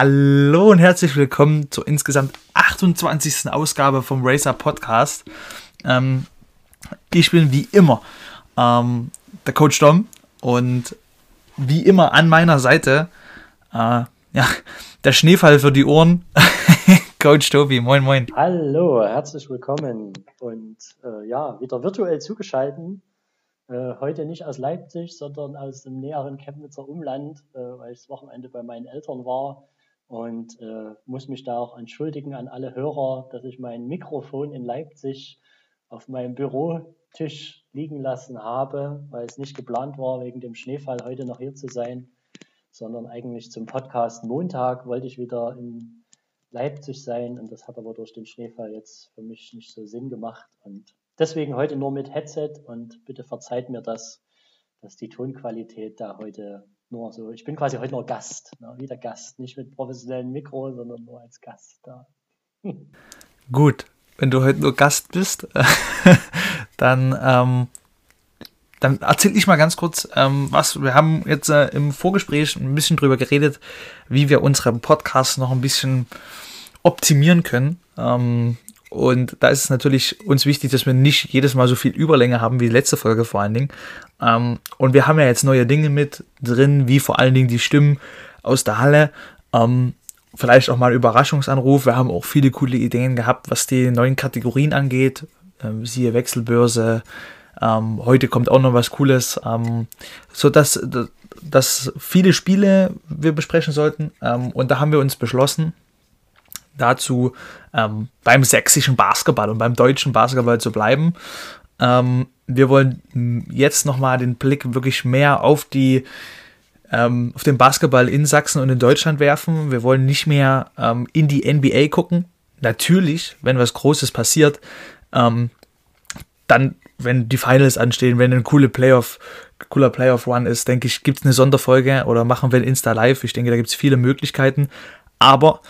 Hallo und herzlich willkommen zur insgesamt 28. Ausgabe vom Racer Podcast. Ähm, ich bin wie immer ähm, der Coach Dom und wie immer an meiner Seite äh, ja, der Schneefall für die Ohren. Coach Tobi, moin moin. Hallo, herzlich willkommen und äh, ja, wieder virtuell zugeschaltet. Äh, heute nicht aus Leipzig, sondern aus dem näheren Chemnitzer Umland, äh, weil ich das Wochenende bei meinen Eltern war und äh, muss mich da auch entschuldigen an alle Hörer, dass ich mein Mikrofon in Leipzig auf meinem Bürotisch liegen lassen habe, weil es nicht geplant war, wegen dem Schneefall heute noch hier zu sein, sondern eigentlich zum Podcast Montag wollte ich wieder in Leipzig sein und das hat aber durch den Schneefall jetzt für mich nicht so Sinn gemacht. Und deswegen heute nur mit Headset und bitte verzeiht mir das, dass die Tonqualität da heute nur so, ich bin quasi heute nur Gast, ne? wieder Gast, nicht mit professionellem Mikro, sondern nur als Gast da. Gut, wenn du heute nur Gast bist, dann, ähm, dann erzähl ich mal ganz kurz, ähm, was wir haben jetzt äh, im Vorgespräch ein bisschen drüber geredet, wie wir unseren Podcast noch ein bisschen optimieren können. Ähm, und da ist es natürlich uns wichtig, dass wir nicht jedes Mal so viel Überlänge haben wie die letzte Folge vor allen Dingen. Ähm, und wir haben ja jetzt neue Dinge mit drin, wie vor allen Dingen die Stimmen aus der Halle. Ähm, vielleicht auch mal Überraschungsanruf. Wir haben auch viele coole Ideen gehabt, was die neuen Kategorien angeht. Ähm, siehe Wechselbörse. Ähm, heute kommt auch noch was Cooles. Ähm, so dass, dass viele Spiele wir besprechen sollten. Ähm, und da haben wir uns beschlossen, dazu ähm, beim sächsischen Basketball und beim deutschen Basketball zu bleiben. Ähm, wir wollen jetzt nochmal den Blick wirklich mehr auf die ähm, auf den Basketball in Sachsen und in Deutschland werfen. Wir wollen nicht mehr ähm, in die NBA gucken. Natürlich, wenn was Großes passiert, ähm, dann, wenn die Finals anstehen, wenn ein coole Playoff, cooler Playoff-Run ist, denke ich, gibt es eine Sonderfolge oder machen wir ein Insta Live. Ich denke, da gibt es viele Möglichkeiten. Aber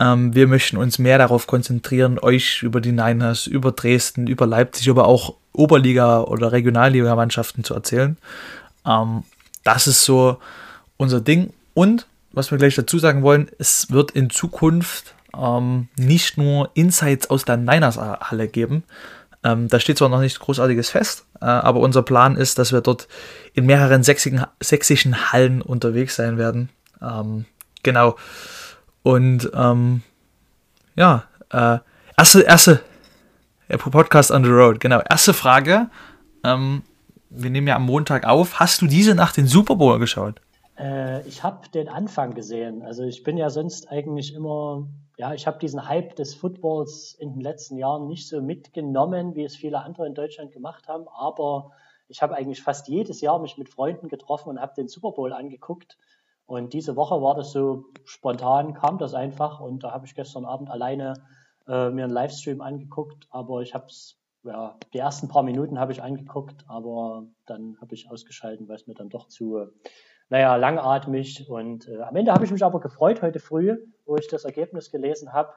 ähm, wir möchten uns mehr darauf konzentrieren, euch über die Niners, über Dresden, über Leipzig, aber auch Oberliga- oder Regionalliga-Mannschaften zu erzählen. Ähm, das ist so unser Ding. Und was wir gleich dazu sagen wollen, es wird in Zukunft ähm, nicht nur Insights aus der Niners-Halle geben. Ähm, da steht zwar noch nichts Großartiges fest, äh, aber unser Plan ist, dass wir dort in mehreren sächsischen, sächsischen Hallen unterwegs sein werden. Ähm, genau. Und ähm, ja, äh, erste, erste Podcast on the Road, genau. Erste Frage. Ähm, wir nehmen ja am Montag auf. Hast du diese Nacht den Super Bowl geschaut? Äh, ich habe den Anfang gesehen. Also ich bin ja sonst eigentlich immer, ja, ich habe diesen Hype des Footballs in den letzten Jahren nicht so mitgenommen, wie es viele andere in Deutschland gemacht haben. Aber ich habe eigentlich fast jedes Jahr mich mit Freunden getroffen und habe den Super Bowl angeguckt. Und diese Woche war das so spontan, kam das einfach. Und da habe ich gestern Abend alleine äh, mir einen Livestream angeguckt, aber ich habe es, ja, die ersten paar Minuten habe ich angeguckt, aber dann habe ich ausgeschalten, weil es mir dann doch zu, naja, langatmig. Und äh, am Ende habe ich mich aber gefreut heute früh, wo ich das Ergebnis gelesen habe,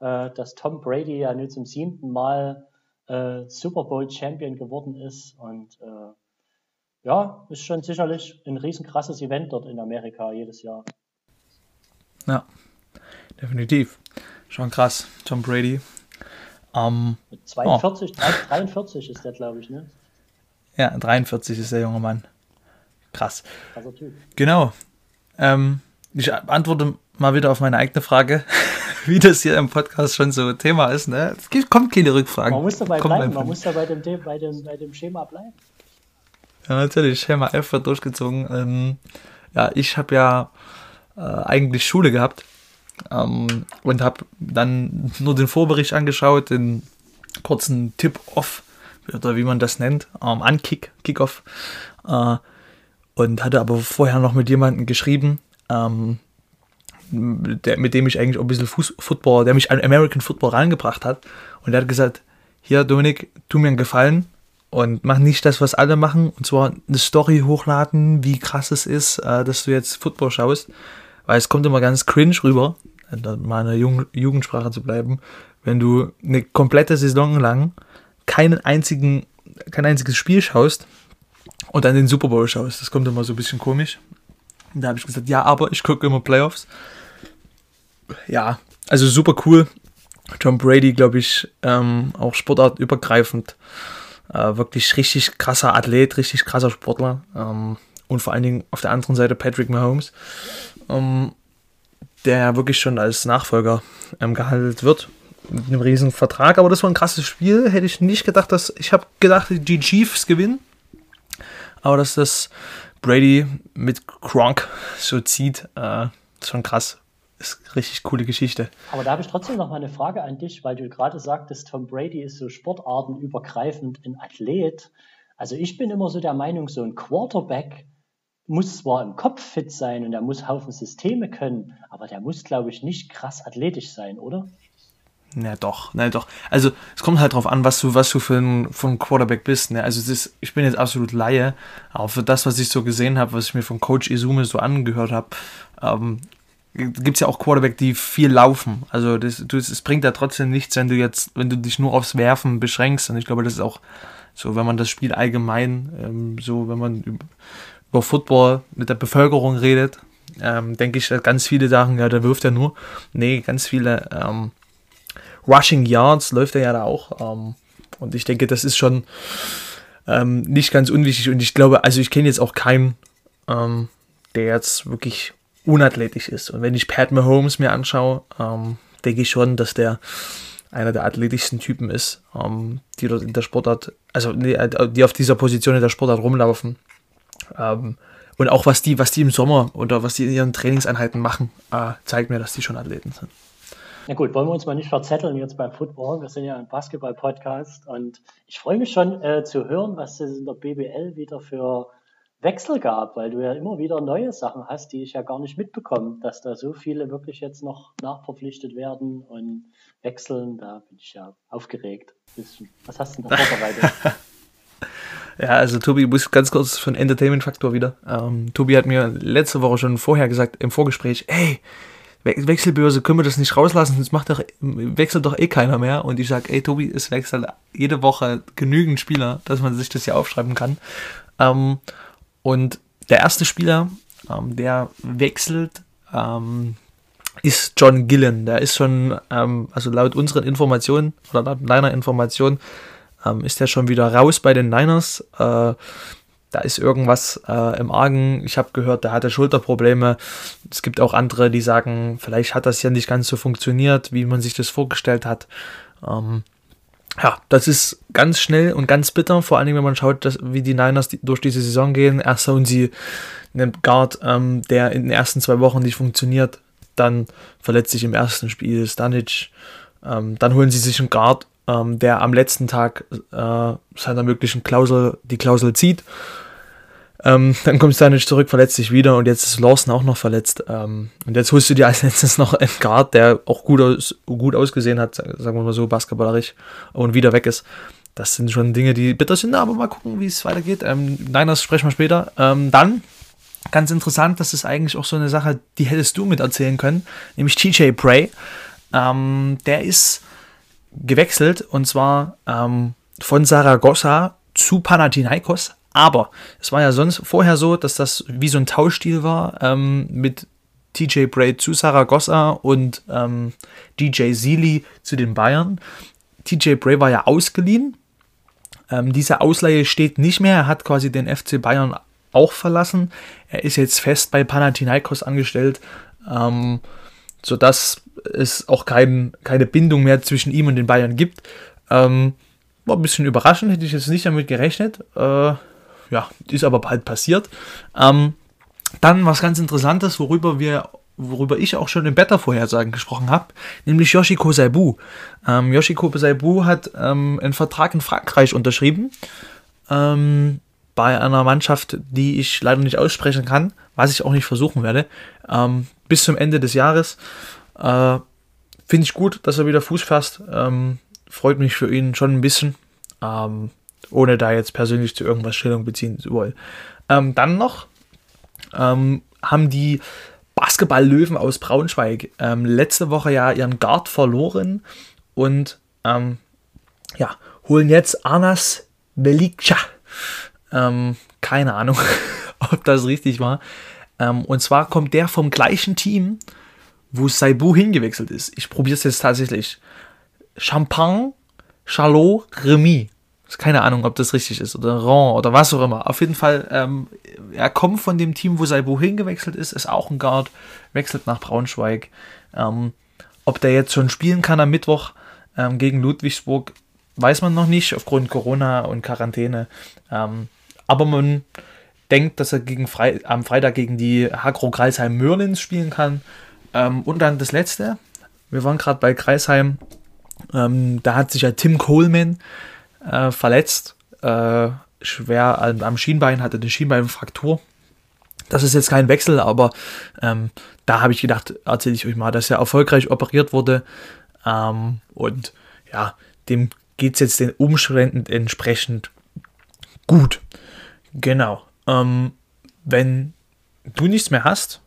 äh, dass Tom Brady ja nun zum siebten Mal äh, Super Bowl Champion geworden ist. Und äh, ja, ist schon sicherlich ein riesenkrasses Event dort in Amerika jedes Jahr. Ja, definitiv. Schon krass. Tom Brady. Ähm, 42, oh. 43 ist der, glaube ich, ne? Ja, 43 ist der junge Mann. Krass. Krasser Typ. Genau. Ähm, ich antworte mal wieder auf meine eigene Frage, wie das hier im Podcast schon so Thema ist. Ne? Es kommt keine Rückfragen. Man muss dabei kommt bleiben, man muss da bei dem, bei, dem, bei dem Schema bleiben. Ja, natürlich. Schema F wird durchgezogen. Ähm, ja, ich habe ja äh, eigentlich Schule gehabt ähm, und habe dann nur den Vorbericht angeschaut, den kurzen Tip-Off oder wie man das nennt, ähm, Ankick, Kick-Off. Äh, und hatte aber vorher noch mit jemandem geschrieben, ähm, der, mit dem ich eigentlich auch ein bisschen Fuß Football, der mich an American Football reingebracht hat. Und der hat gesagt, hier Dominik, tu mir einen Gefallen, und mach nicht das, was alle machen, und zwar eine Story hochladen, wie krass es ist, äh, dass du jetzt Football schaust, weil es kommt immer ganz cringe rüber, mal in der Jugend Jugendsprache zu bleiben, wenn du eine komplette Saison lang keinen einzigen, kein einziges Spiel schaust und dann den Super Bowl schaust. Das kommt immer so ein bisschen komisch. Und da habe ich gesagt, ja, aber ich gucke immer Playoffs. ja, also super cool. Tom Brady, glaube ich, ähm, auch sportartübergreifend. Äh, wirklich richtig krasser Athlet, richtig krasser Sportler. Ähm, und vor allen Dingen auf der anderen Seite Patrick Mahomes, ähm, der wirklich schon als Nachfolger ähm, gehandelt wird. Mit einem riesen Vertrag. Aber das war ein krasses Spiel. Hätte ich nicht gedacht, dass. Ich habe gedacht, die Chiefs gewinnen. Aber dass das Brady mit Gronk so zieht, äh, ist schon krass ist eine richtig coole Geschichte. Aber da habe ich trotzdem noch mal eine Frage an dich, weil du gerade sagtest, Tom Brady ist so sportartenübergreifend ein Athlet. Also ich bin immer so der Meinung, so ein Quarterback muss zwar im Kopf fit sein und er muss Haufen Systeme können, aber der muss, glaube ich, nicht krass athletisch sein, oder? Na doch, na doch. Also es kommt halt drauf an, was du, was du für ein, für ein Quarterback bist. Ne? Also ist, ich bin jetzt absolut Laie, aber für das, was ich so gesehen habe, was ich mir von Coach Izume so angehört habe, ähm, gibt es ja auch Quarterback, die viel laufen. Also das, das, das bringt ja trotzdem nichts, wenn du jetzt, wenn du dich nur aufs Werfen beschränkst. Und ich glaube, das ist auch so, wenn man das Spiel allgemein, ähm, so wenn man über Football mit der Bevölkerung redet, ähm, denke ich, ganz viele sagen, ja, der wirft ja nur. Nee, ganz viele ähm, Rushing Yards läuft er ja da auch. Ähm, und ich denke, das ist schon ähm, nicht ganz unwichtig. Und ich glaube, also ich kenne jetzt auch keinen, ähm, der jetzt wirklich unathletisch ist. Und wenn ich Pat Mahomes mir anschaue, ähm, denke ich schon, dass der einer der athletischsten Typen ist, ähm, die dort in der Sportart, also die auf dieser Position in der Sportart rumlaufen. Ähm, und auch was die, was die im Sommer oder was die in ihren Trainingseinheiten machen, äh, zeigt mir, dass die schon Athleten sind. Na gut, wollen wir uns mal nicht verzetteln jetzt beim Football. Wir sind ja ein Basketball-Podcast und ich freue mich schon äh, zu hören, was es in der BBL wieder für Wechsel gab, weil du ja immer wieder neue Sachen hast, die ich ja gar nicht mitbekomme, dass da so viele wirklich jetzt noch nachverpflichtet werden und wechseln. Da bin ich ja aufgeregt. Was hast du denn da vorbereitet? ja, also Tobi, muss ganz kurz von Entertainment-Faktor wieder. Ähm, Tobi hat mir letzte Woche schon vorher gesagt im Vorgespräch, ey, Wechselbörse, können wir das nicht rauslassen, sonst macht doch, wechselt doch eh keiner mehr. Und ich sage, ey Tobi, es wechselt jede Woche genügend Spieler, dass man sich das hier aufschreiben kann. Ähm, und der erste Spieler, ähm, der wechselt, ähm, ist John Gillen. Der ist schon, ähm, also laut unseren Informationen oder laut deiner Information, ähm, ist der schon wieder raus bei den Niners. Äh, da ist irgendwas äh, im Argen. Ich habe gehört, der hatte Schulterprobleme. Es gibt auch andere, die sagen, vielleicht hat das ja nicht ganz so funktioniert, wie man sich das vorgestellt hat. Ähm, ja, das ist ganz schnell und ganz bitter, vor allem wenn man schaut, dass, wie die Niners die, durch diese Saison gehen. Erst hauen sie einen Guard, ähm, der in den ersten zwei Wochen nicht funktioniert, dann verletzt sich im ersten Spiel Stanic, ähm, dann holen sie sich einen Guard, ähm, der am letzten Tag äh, seiner möglichen Klausel die Klausel zieht ähm, dann kommt Stanic zurück, verletzt sich wieder und jetzt ist Lawson auch noch verletzt. Ähm, und jetzt holst du dir als letztes noch einen Guard, der auch gut, aus, gut ausgesehen hat, sagen wir mal so, basketballerisch und wieder weg ist. Das sind schon Dinge, die bitter sind, aber mal gucken, wie es weitergeht. Ähm, Niners sprechen wir später. Ähm, dann, ganz interessant, das ist eigentlich auch so eine Sache, die hättest du mit erzählen können, nämlich TJ Bray. Ähm, der ist gewechselt und zwar ähm, von Saragossa zu Panathinaikos aber es war ja sonst vorher so, dass das wie so ein Tauschstil war ähm, mit TJ Bray zu Saragossa und ähm, DJ Sealy zu den Bayern. TJ Bray war ja ausgeliehen. Ähm, diese Ausleihe steht nicht mehr. Er hat quasi den FC Bayern auch verlassen. Er ist jetzt fest bei Panathinaikos angestellt, ähm, sodass es auch kein, keine Bindung mehr zwischen ihm und den Bayern gibt. Ähm, war ein bisschen überraschend, hätte ich jetzt nicht damit gerechnet. Äh, ja, ist aber bald passiert. Ähm, dann was ganz Interessantes, worüber wir worüber ich auch schon im Beta-Vorhersagen gesprochen habe, nämlich Yoshiko Saibu. Ähm, Yoshiko Saibu hat ähm, einen Vertrag in Frankreich unterschrieben, ähm, bei einer Mannschaft, die ich leider nicht aussprechen kann, was ich auch nicht versuchen werde, ähm, bis zum Ende des Jahres. Äh, Finde ich gut, dass er wieder Fuß fasst. Ähm, freut mich für ihn schon ein bisschen. Ohne da jetzt persönlich zu irgendwas Stellung beziehen zu wollen. Ähm, dann noch ähm, haben die Basketball-Löwen aus Braunschweig ähm, letzte Woche ja ihren Guard verloren und ähm, ja, holen jetzt Anas Velikca. Ähm, keine Ahnung, ob das richtig war. Ähm, und zwar kommt der vom gleichen Team, wo Saibu hingewechselt ist. Ich probiere es jetzt tatsächlich. Champagne, Charlot, Remy. Keine Ahnung, ob das richtig ist. Oder Ron oder was auch immer. Auf jeden Fall, ähm, er kommt von dem Team, wo Saibu hingewechselt ist, ist auch ein Guard, wechselt nach Braunschweig. Ähm, ob der jetzt schon spielen kann am Mittwoch ähm, gegen Ludwigsburg, weiß man noch nicht, aufgrund Corona und Quarantäne. Ähm, aber man denkt, dass er gegen Fre am Freitag gegen die Hagro Kreisheim Mörlins spielen kann. Ähm, und dann das letzte. Wir waren gerade bei Kreisheim. Ähm, da hat sich ja Tim Coleman äh, verletzt. Äh, schwer am, am Schienbein, hatte eine Schienbeinfraktur. Das ist jetzt kein Wechsel, aber ähm, da habe ich gedacht, erzähle ich euch mal, dass er erfolgreich operiert wurde. Ähm, und ja, dem geht es jetzt den Umständen entsprechend gut. Genau. Ähm, wenn du nichts mehr hast,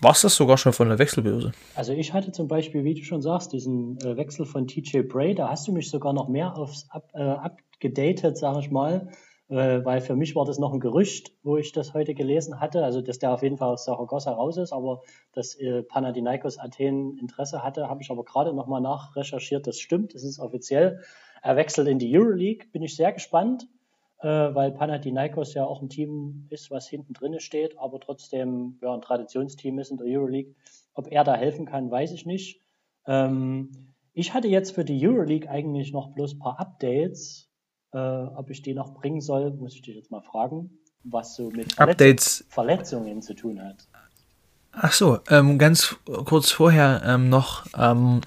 war es das sogar schon von der Wechselbörse? Also ich hatte zum Beispiel, wie du schon sagst, diesen äh, Wechsel von TJ Bray, da hast du mich sogar noch mehr aufs up, äh, abgedatet, sage ich mal, äh, weil für mich war das noch ein Gerücht, wo ich das heute gelesen hatte, also dass der auf jeden Fall aus Saragossa raus ist, aber dass äh, Panathinaikos Athen Interesse hatte, habe ich aber gerade nochmal nachrecherchiert, das stimmt, das ist offiziell. Er wechselt in die Euroleague, bin ich sehr gespannt weil Panathinaikos ja auch ein Team ist, was hinten drin steht, aber trotzdem ja, ein Traditionsteam ist in der Euroleague. Ob er da helfen kann, weiß ich nicht. Ähm, ich hatte jetzt für die Euroleague eigentlich noch bloß ein paar Updates. Äh, ob ich die noch bringen soll, muss ich dich jetzt mal fragen, was so mit Verletz Verletzungen zu tun hat. Ach so, ähm, ganz kurz vorher ähm, noch, ähm,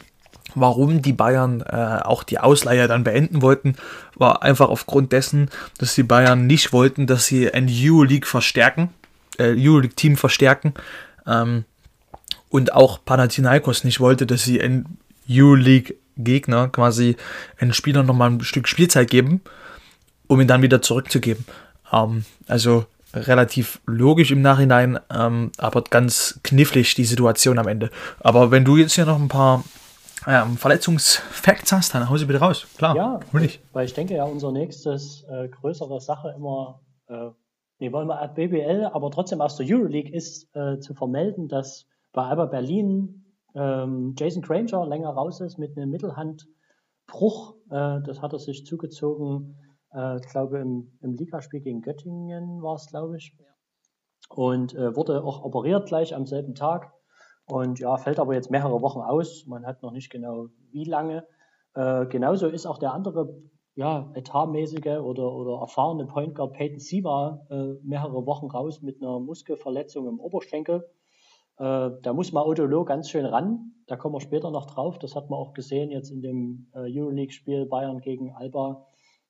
warum die Bayern äh, auch die Ausleihe dann beenden wollten, war einfach aufgrund dessen, dass die Bayern nicht wollten, dass sie ein Euroleague verstärken, äh, Euroleague-Team verstärken ähm, und auch Panathinaikos nicht wollte, dass sie ein Euroleague-Gegner quasi einen Spieler nochmal ein Stück Spielzeit geben, um ihn dann wieder zurückzugeben. Ähm, also relativ logisch im Nachhinein, ähm, aber ganz knifflig die Situation am Ende. Aber wenn du jetzt hier noch ein paar ähm, Verletzungsfacts hast, dann hau sie bitte raus. Klar, ja, hol ich. Weil ich denke ja, unser nächstes äh, größere Sache immer, äh, nee, wollen wir BBL, aber trotzdem aus der Euroleague ist äh, zu vermelden, dass bei Alba Berlin ähm, Jason Granger länger raus ist mit einem Mittelhandbruch. Äh, das hat er sich zugezogen, äh, ich glaube im, im Ligaspiel gegen Göttingen war es, glaube ich. Und äh, wurde auch operiert gleich am selben Tag. Und ja, fällt aber jetzt mehrere Wochen aus. Man hat noch nicht genau wie lange. Äh, genauso ist auch der andere ja, etatmäßige oder, oder erfahrene Point Guard Peyton Siva äh, mehrere Wochen raus mit einer Muskelverletzung im Oberschenkel. Äh, da muss mal Odolo ganz schön ran. Da kommen wir später noch drauf. Das hat man auch gesehen jetzt in dem äh, Euroleague-Spiel Bayern gegen Alba,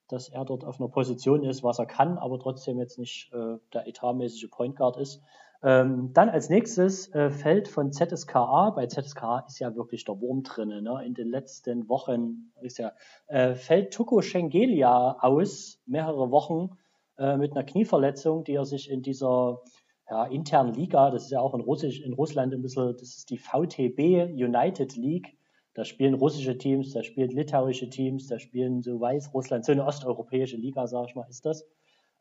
dass er dort auf einer Position ist, was er kann, aber trotzdem jetzt nicht äh, der etatmäßige Point Guard ist. Ähm, dann als nächstes äh, fällt von ZSKA, bei ZSKA ist ja wirklich der Wurm drin, ne? in den letzten Wochen ist ja, äh, fällt Tuko Schengelia aus, mehrere Wochen äh, mit einer Knieverletzung, die er sich in dieser ja, internen Liga, das ist ja auch in, Russisch, in Russland ein bisschen, das ist die VTB United League, da spielen russische Teams, da spielen litauische Teams, da spielen so Weißrussland, so eine osteuropäische Liga, sag ich mal, ist das.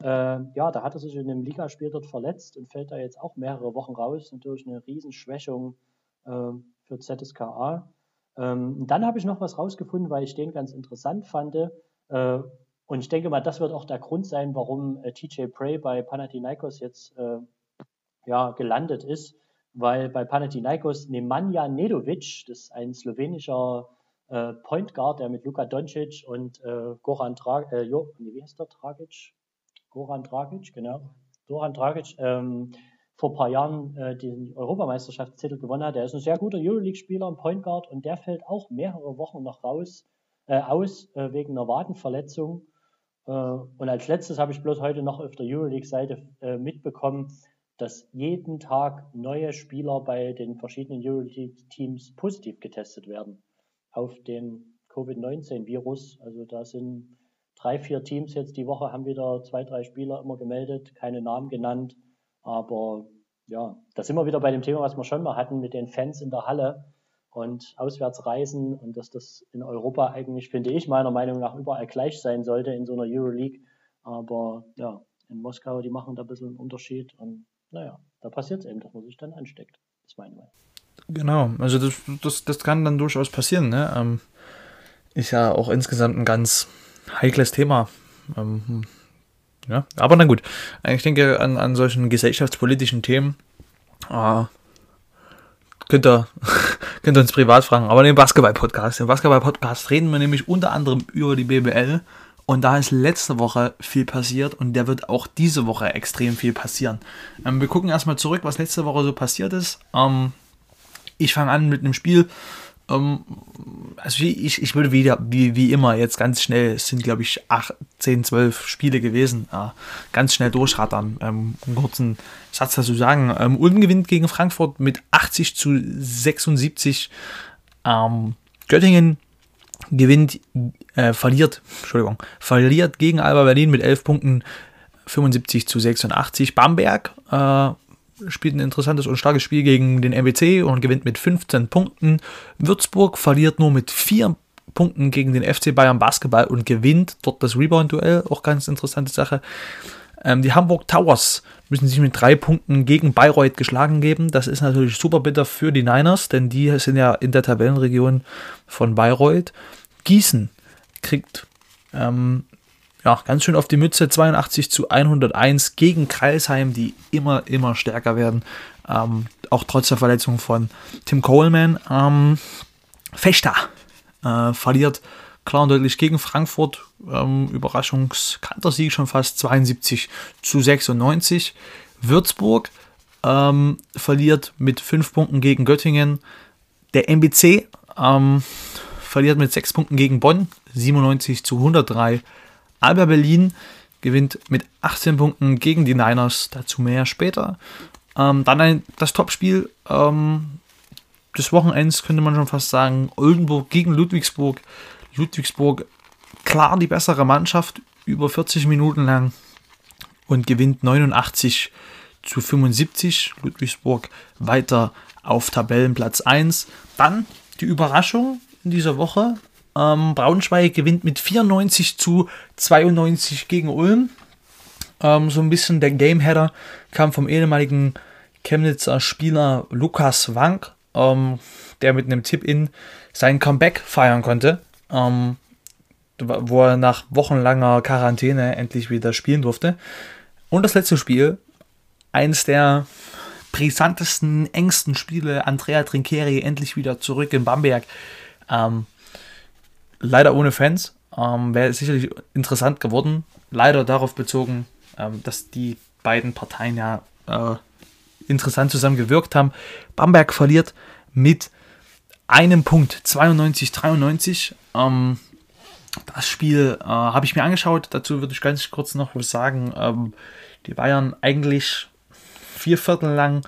Äh, ja, da hat er sich in einem Ligaspiel dort verletzt und fällt da jetzt auch mehrere Wochen raus. Natürlich eine Riesenschwächung äh, für ZSKA. Ähm, dann habe ich noch was rausgefunden, weil ich den ganz interessant fand. Äh, und ich denke mal, das wird auch der Grund sein, warum äh, TJ Prey bei Panathinaikos jetzt äh, ja, gelandet ist. Weil bei Panathinaikos Nemanja Nedovic, das ist ein slowenischer äh, Point Guard, der mit Luka Doncic und Goran Dragic, äh, jo, nee, wie heißt der Dragic? Goran Dragic, genau. Goran Dragic ähm, vor ein paar Jahren äh, den Europameisterschaftstitel gewonnen hat. Der ist ein sehr guter Euroleague-Spieler, ein Point Guard und der fällt auch mehrere Wochen noch raus, äh, aus äh, wegen einer Wadenverletzung. Äh, und als letztes habe ich bloß heute noch auf der Euroleague-Seite äh, mitbekommen, dass jeden Tag neue Spieler bei den verschiedenen Euroleague-Teams positiv getestet werden auf den Covid-19-Virus. Also da sind drei, vier Teams jetzt die Woche haben wieder zwei, drei Spieler immer gemeldet, keine Namen genannt. Aber ja, da sind wir wieder bei dem Thema, was wir schon mal hatten mit den Fans in der Halle und Auswärtsreisen und dass das in Europa eigentlich, finde ich, meiner Meinung nach überall gleich sein sollte in so einer Euroleague. Aber ja, in Moskau, die machen da ein bisschen einen Unterschied und naja, da passiert es eben, dass man sich dann ansteckt. Das ist meine Meinung. Genau, also das, das, das kann dann durchaus passieren. Ne? Ähm, ist ja auch insgesamt ein ganz heikles Thema. Ähm, ja, aber na gut, ich denke an, an solchen gesellschaftspolitischen Themen äh, könnt, ihr, könnt ihr uns privat fragen. Aber im Basketball-Podcast, im Basketball-Podcast reden wir nämlich unter anderem über die BBL und da ist letzte Woche viel passiert und der wird auch diese Woche extrem viel passieren. Ähm, wir gucken erstmal zurück, was letzte Woche so passiert ist. Ähm, ich fange an mit einem Spiel. Ähm, also ich, ich würde wieder, wie, wie immer, jetzt ganz schnell, es sind glaube ich 8, 10, 12 Spiele gewesen, äh, ganz schnell durchrattern. Ähm, einen kurzen Satz dazu sagen. Ähm, Ulm gewinnt gegen Frankfurt mit 80 zu 76. Ähm, Göttingen gewinnt, äh, verliert, Entschuldigung, verliert gegen Alba Berlin mit 11 Punkten 75 zu 86. Bamberg äh, spielt ein interessantes und starkes Spiel gegen den MBC und gewinnt mit 15 Punkten. Würzburg verliert nur mit 4 Punkten gegen den FC Bayern Basketball und gewinnt dort das Rebound-Duell, auch ganz interessante Sache. Ähm, die Hamburg Towers müssen sich mit drei Punkten gegen Bayreuth geschlagen geben. Das ist natürlich super bitter für die Niners, denn die sind ja in der Tabellenregion von Bayreuth. Gießen kriegt ähm, ja, ganz schön auf die Mütze, 82 zu 101 gegen Kreisheim, die immer, immer stärker werden. Ähm, auch trotz der Verletzung von Tim Coleman. Ähm, Fechter äh, verliert klar und deutlich gegen Frankfurt. Ähm, Überraschungskanter-Sieg schon fast 72 zu 96. Würzburg ähm, verliert mit 5 Punkten gegen Göttingen. Der MBC ähm, verliert mit 6 Punkten gegen Bonn, 97 zu 103. Alba Berlin gewinnt mit 18 Punkten gegen die Niners, dazu mehr später. Ähm, dann ein, das Topspiel ähm, des Wochenends könnte man schon fast sagen, Oldenburg gegen Ludwigsburg. Ludwigsburg klar die bessere Mannschaft, über 40 Minuten lang und gewinnt 89 zu 75. Ludwigsburg weiter auf Tabellenplatz 1. Dann die Überraschung, in dieser Woche. Ähm, Braunschweig gewinnt mit 94 zu 92 gegen Ulm. Ähm, so ein bisschen der Gameheader kam vom ehemaligen Chemnitzer Spieler Lukas Wank, ähm, der mit einem Tip-In sein Comeback feiern konnte, ähm, wo er nach wochenlanger Quarantäne endlich wieder spielen durfte. Und das letzte Spiel, eines der brisantesten, engsten Spiele, Andrea Trinkeri endlich wieder zurück in Bamberg ähm, leider ohne Fans. Ähm, Wäre sicherlich interessant geworden. Leider darauf bezogen, ähm, dass die beiden Parteien ja äh, interessant zusammen gewirkt haben. Bamberg verliert mit einem Punkt, 92-93. Ähm, das Spiel äh, habe ich mir angeschaut. Dazu würde ich ganz kurz noch was sagen. Ähm, die Bayern eigentlich vier Viertel lang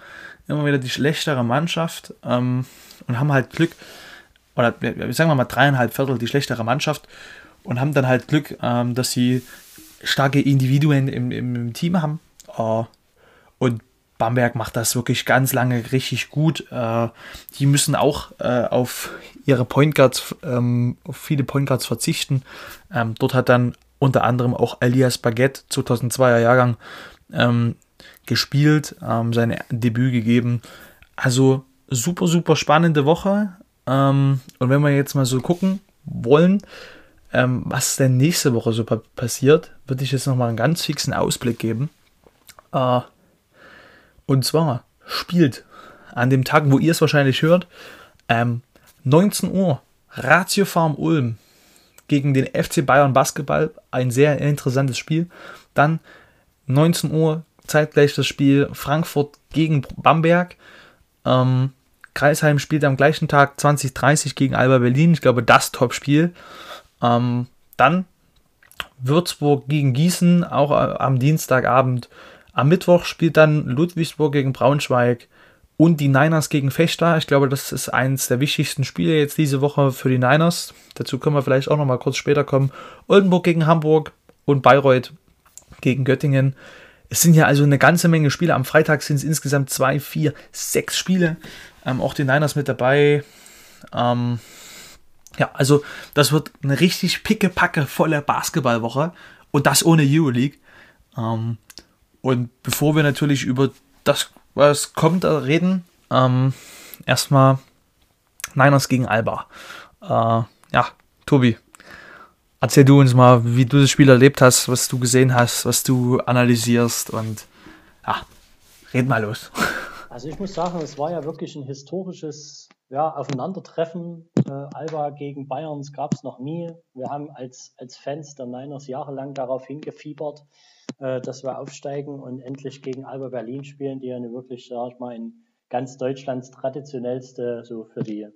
immer wieder die schlechtere Mannschaft ähm, und haben halt Glück, oder sagen wir mal dreieinhalb Viertel die schlechtere Mannschaft und haben dann halt Glück, ähm, dass sie starke Individuen im, im, im Team haben. Äh, und Bamberg macht das wirklich ganz lange richtig gut. Äh, die müssen auch äh, auf ihre Point Guards, ähm, auf viele Point Guards verzichten. Ähm, dort hat dann unter anderem auch Elias Baguette, 2002er Jahrgang, ähm, gespielt, ähm, sein Debüt gegeben. Also super, super spannende Woche. Ähm, und wenn wir jetzt mal so gucken wollen, ähm, was denn nächste Woche so passiert, würde ich jetzt nochmal einen ganz fixen Ausblick geben. Äh, und zwar spielt an dem Tag, wo ihr es wahrscheinlich hört, ähm, 19 Uhr Ratio Farm Ulm gegen den FC Bayern Basketball. Ein sehr interessantes Spiel. Dann 19 Uhr zeitgleich das Spiel Frankfurt gegen Bamberg. Ähm, Kreisheim spielt am gleichen Tag 2030 gegen Alba Berlin. Ich glaube, das Topspiel. Ähm, dann Würzburg gegen Gießen, auch äh, am Dienstagabend. Am Mittwoch spielt dann Ludwigsburg gegen Braunschweig und die Niners gegen Fechter. Ich glaube, das ist eines der wichtigsten Spiele jetzt diese Woche für die Niners. Dazu können wir vielleicht auch noch mal kurz später kommen. Oldenburg gegen Hamburg und Bayreuth gegen Göttingen. Es sind ja also eine ganze Menge Spiele. Am Freitag sind es insgesamt zwei, vier, sechs Spiele. Ähm, auch die Niners mit dabei. Ähm, ja, also das wird eine richtig pickepacke volle Basketballwoche und das ohne Euroleague. Ähm, und bevor wir natürlich über das, was kommt, reden, ähm, erstmal Niners gegen Alba. Äh, ja, Tobi, erzähl du uns mal, wie du das Spiel erlebt hast, was du gesehen hast, was du analysierst und ja, red mal los. Also ich muss sagen, es war ja wirklich ein historisches ja, Aufeinandertreffen. Äh, Alba gegen Bayern gab es noch nie. Wir haben als, als Fans der Niners jahrelang darauf hingefiebert, äh, dass wir aufsteigen und endlich gegen Alba Berlin spielen, die ja eine wirklich, sag ich mal, in ganz Deutschlands traditionellste, so für die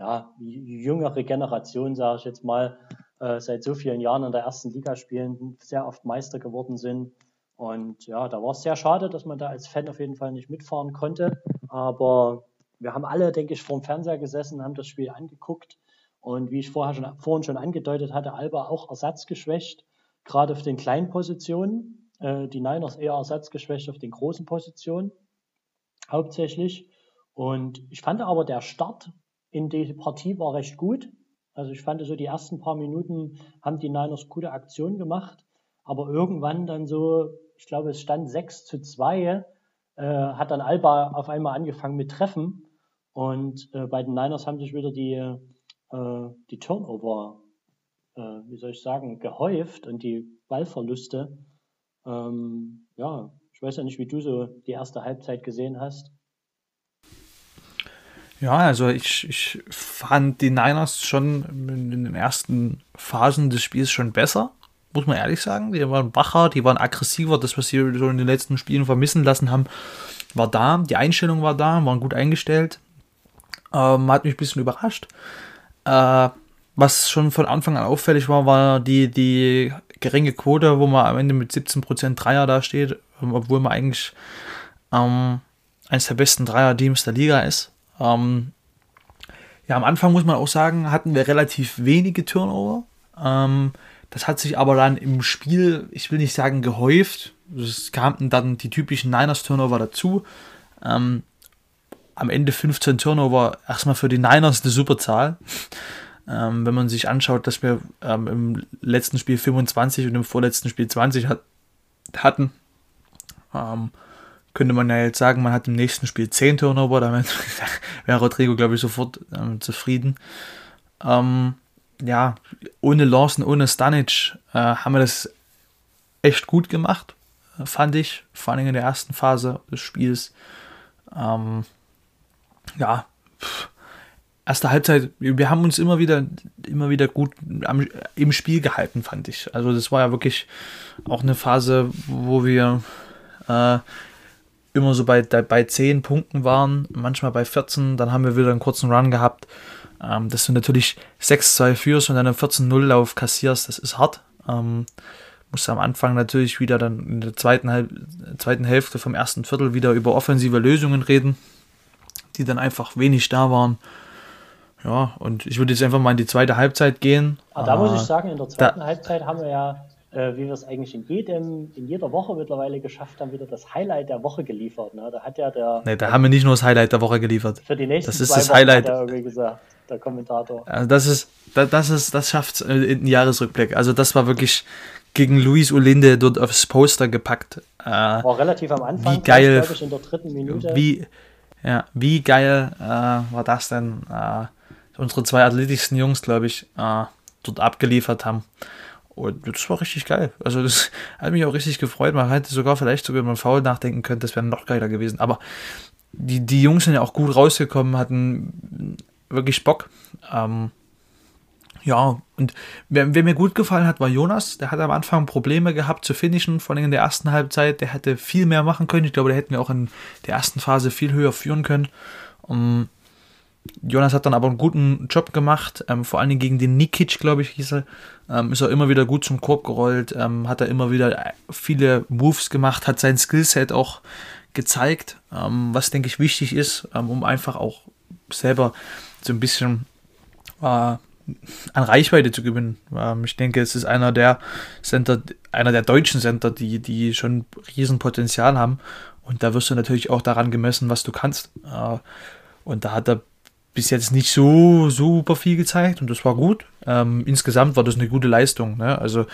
ja, jüngere Generation, sage ich jetzt mal, äh, seit so vielen Jahren in der ersten Liga spielen, sehr oft Meister geworden sind. Und ja, da war es sehr schade, dass man da als Fan auf jeden Fall nicht mitfahren konnte. Aber wir haben alle, denke ich, vor dem Fernseher gesessen, haben das Spiel angeguckt. Und wie ich vorher schon, vorhin schon angedeutet hatte, Alba auch ersatzgeschwächt, gerade auf den kleinen Positionen. Äh, die Niners eher ersatzgeschwächt auf den großen Positionen, hauptsächlich. Und ich fand aber, der Start in die Partie war recht gut. Also ich fand so die ersten paar Minuten haben die Niners gute Aktionen gemacht, aber irgendwann dann so, ich glaube es stand 6 zu 2, äh, hat dann Alba auf einmal angefangen mit Treffen und äh, bei den Niners haben sich wieder die, äh, die Turnover, äh, wie soll ich sagen, gehäuft und die Ballverluste. Ähm, ja, ich weiß ja nicht, wie du so die erste Halbzeit gesehen hast. Ja, also ich, ich fand die Niners schon in den ersten Phasen des Spiels schon besser, muss man ehrlich sagen. Die waren wacher, die waren aggressiver. Das, was sie so in den letzten Spielen vermissen lassen haben, war da. Die Einstellung war da, waren gut eingestellt. Ähm, hat mich ein bisschen überrascht. Äh, was schon von Anfang an auffällig war, war die, die geringe Quote, wo man am Ende mit 17% Dreier da steht, obwohl man eigentlich ähm, eines der besten Dreier-Teams der Liga ist. Ähm, ja, am Anfang muss man auch sagen, hatten wir relativ wenige Turnover. Ähm, das hat sich aber dann im Spiel, ich will nicht sagen gehäuft, es kamen dann die typischen Niners-Turnover dazu. Ähm, am Ende 15 Turnover, erstmal für die Niners eine super Zahl. Ähm, wenn man sich anschaut, dass wir ähm, im letzten Spiel 25 und im vorletzten Spiel 20 hat, hatten. Ähm, könnte man ja jetzt sagen, man hat im nächsten Spiel 10 Turnover, damit wäre Rodrigo, glaube ich, sofort ähm, zufrieden. Ähm, ja, ohne Lawson, ohne Stanic äh, haben wir das echt gut gemacht, fand ich, vor allem in der ersten Phase des Spiels. Ähm, ja, erste Halbzeit, wir haben uns immer wieder, immer wieder gut am, im Spiel gehalten, fand ich. Also das war ja wirklich auch eine Phase, wo wir äh, immer so bei, bei 10 Punkten waren, manchmal bei 14, dann haben wir wieder einen kurzen Run gehabt. Ähm, dass du natürlich 6-2 führst und dann einen 14-0-Lauf kassierst, das ist hart. Ähm, musst am Anfang natürlich wieder dann in der zweiten, Halb zweiten Hälfte vom ersten Viertel wieder über offensive Lösungen reden, die dann einfach wenig da waren. Ja, und ich würde jetzt einfach mal in die zweite Halbzeit gehen. Aber da äh, muss ich sagen, in der zweiten Halbzeit haben wir ja äh, wie wir es eigentlich in jedem, in jeder Woche mittlerweile geschafft haben, wieder das Highlight der Woche geliefert. Ne? Da hat ja der. Nee, da haben wir nicht nur das Highlight der Woche geliefert. Für die nächsten das ist das Wochen Highlight. hat er irgendwie gesagt, der Kommentator. Also das ist, das ist, das schafft äh, in den Jahresrückblick. Also das war wirklich gegen Luis Olinde dort aufs Poster gepackt. Äh, war relativ am Anfang, wie geil, ich, in der dritten Minute. Wie, ja, wie geil äh, war das denn? Äh, unsere zwei athletischsten Jungs, glaube ich, äh, dort abgeliefert haben. Und das war richtig geil. Also das hat mich auch richtig gefreut. Man hätte sogar vielleicht sogar einen Foul nachdenken können, das wäre noch geiler gewesen. Aber die, die Jungs sind ja auch gut rausgekommen, hatten wirklich Bock. Ähm, ja, und wer, wer, mir gut gefallen hat, war Jonas. Der hat am Anfang Probleme gehabt zu finishen, vor allem in der ersten Halbzeit. Der hätte viel mehr machen können. Ich glaube, der hätten wir auch in der ersten Phase viel höher führen können. Um, Jonas hat dann aber einen guten Job gemacht, ähm, vor allen Dingen gegen den Nikic, glaube ich, hieß er. Ähm, ist er immer wieder gut zum Korb gerollt, ähm, hat er immer wieder viele Moves gemacht, hat sein Skillset auch gezeigt, ähm, was denke ich wichtig ist, ähm, um einfach auch selber so ein bisschen äh, an Reichweite zu gewinnen. Ähm, ich denke, es ist einer der Center, einer der deutschen Center, die, die schon Riesenpotenzial haben. Und da wirst du natürlich auch daran gemessen, was du kannst. Äh, und da hat er bis jetzt nicht so super viel gezeigt und das war gut. Ähm, insgesamt war das eine gute Leistung. Ne? Also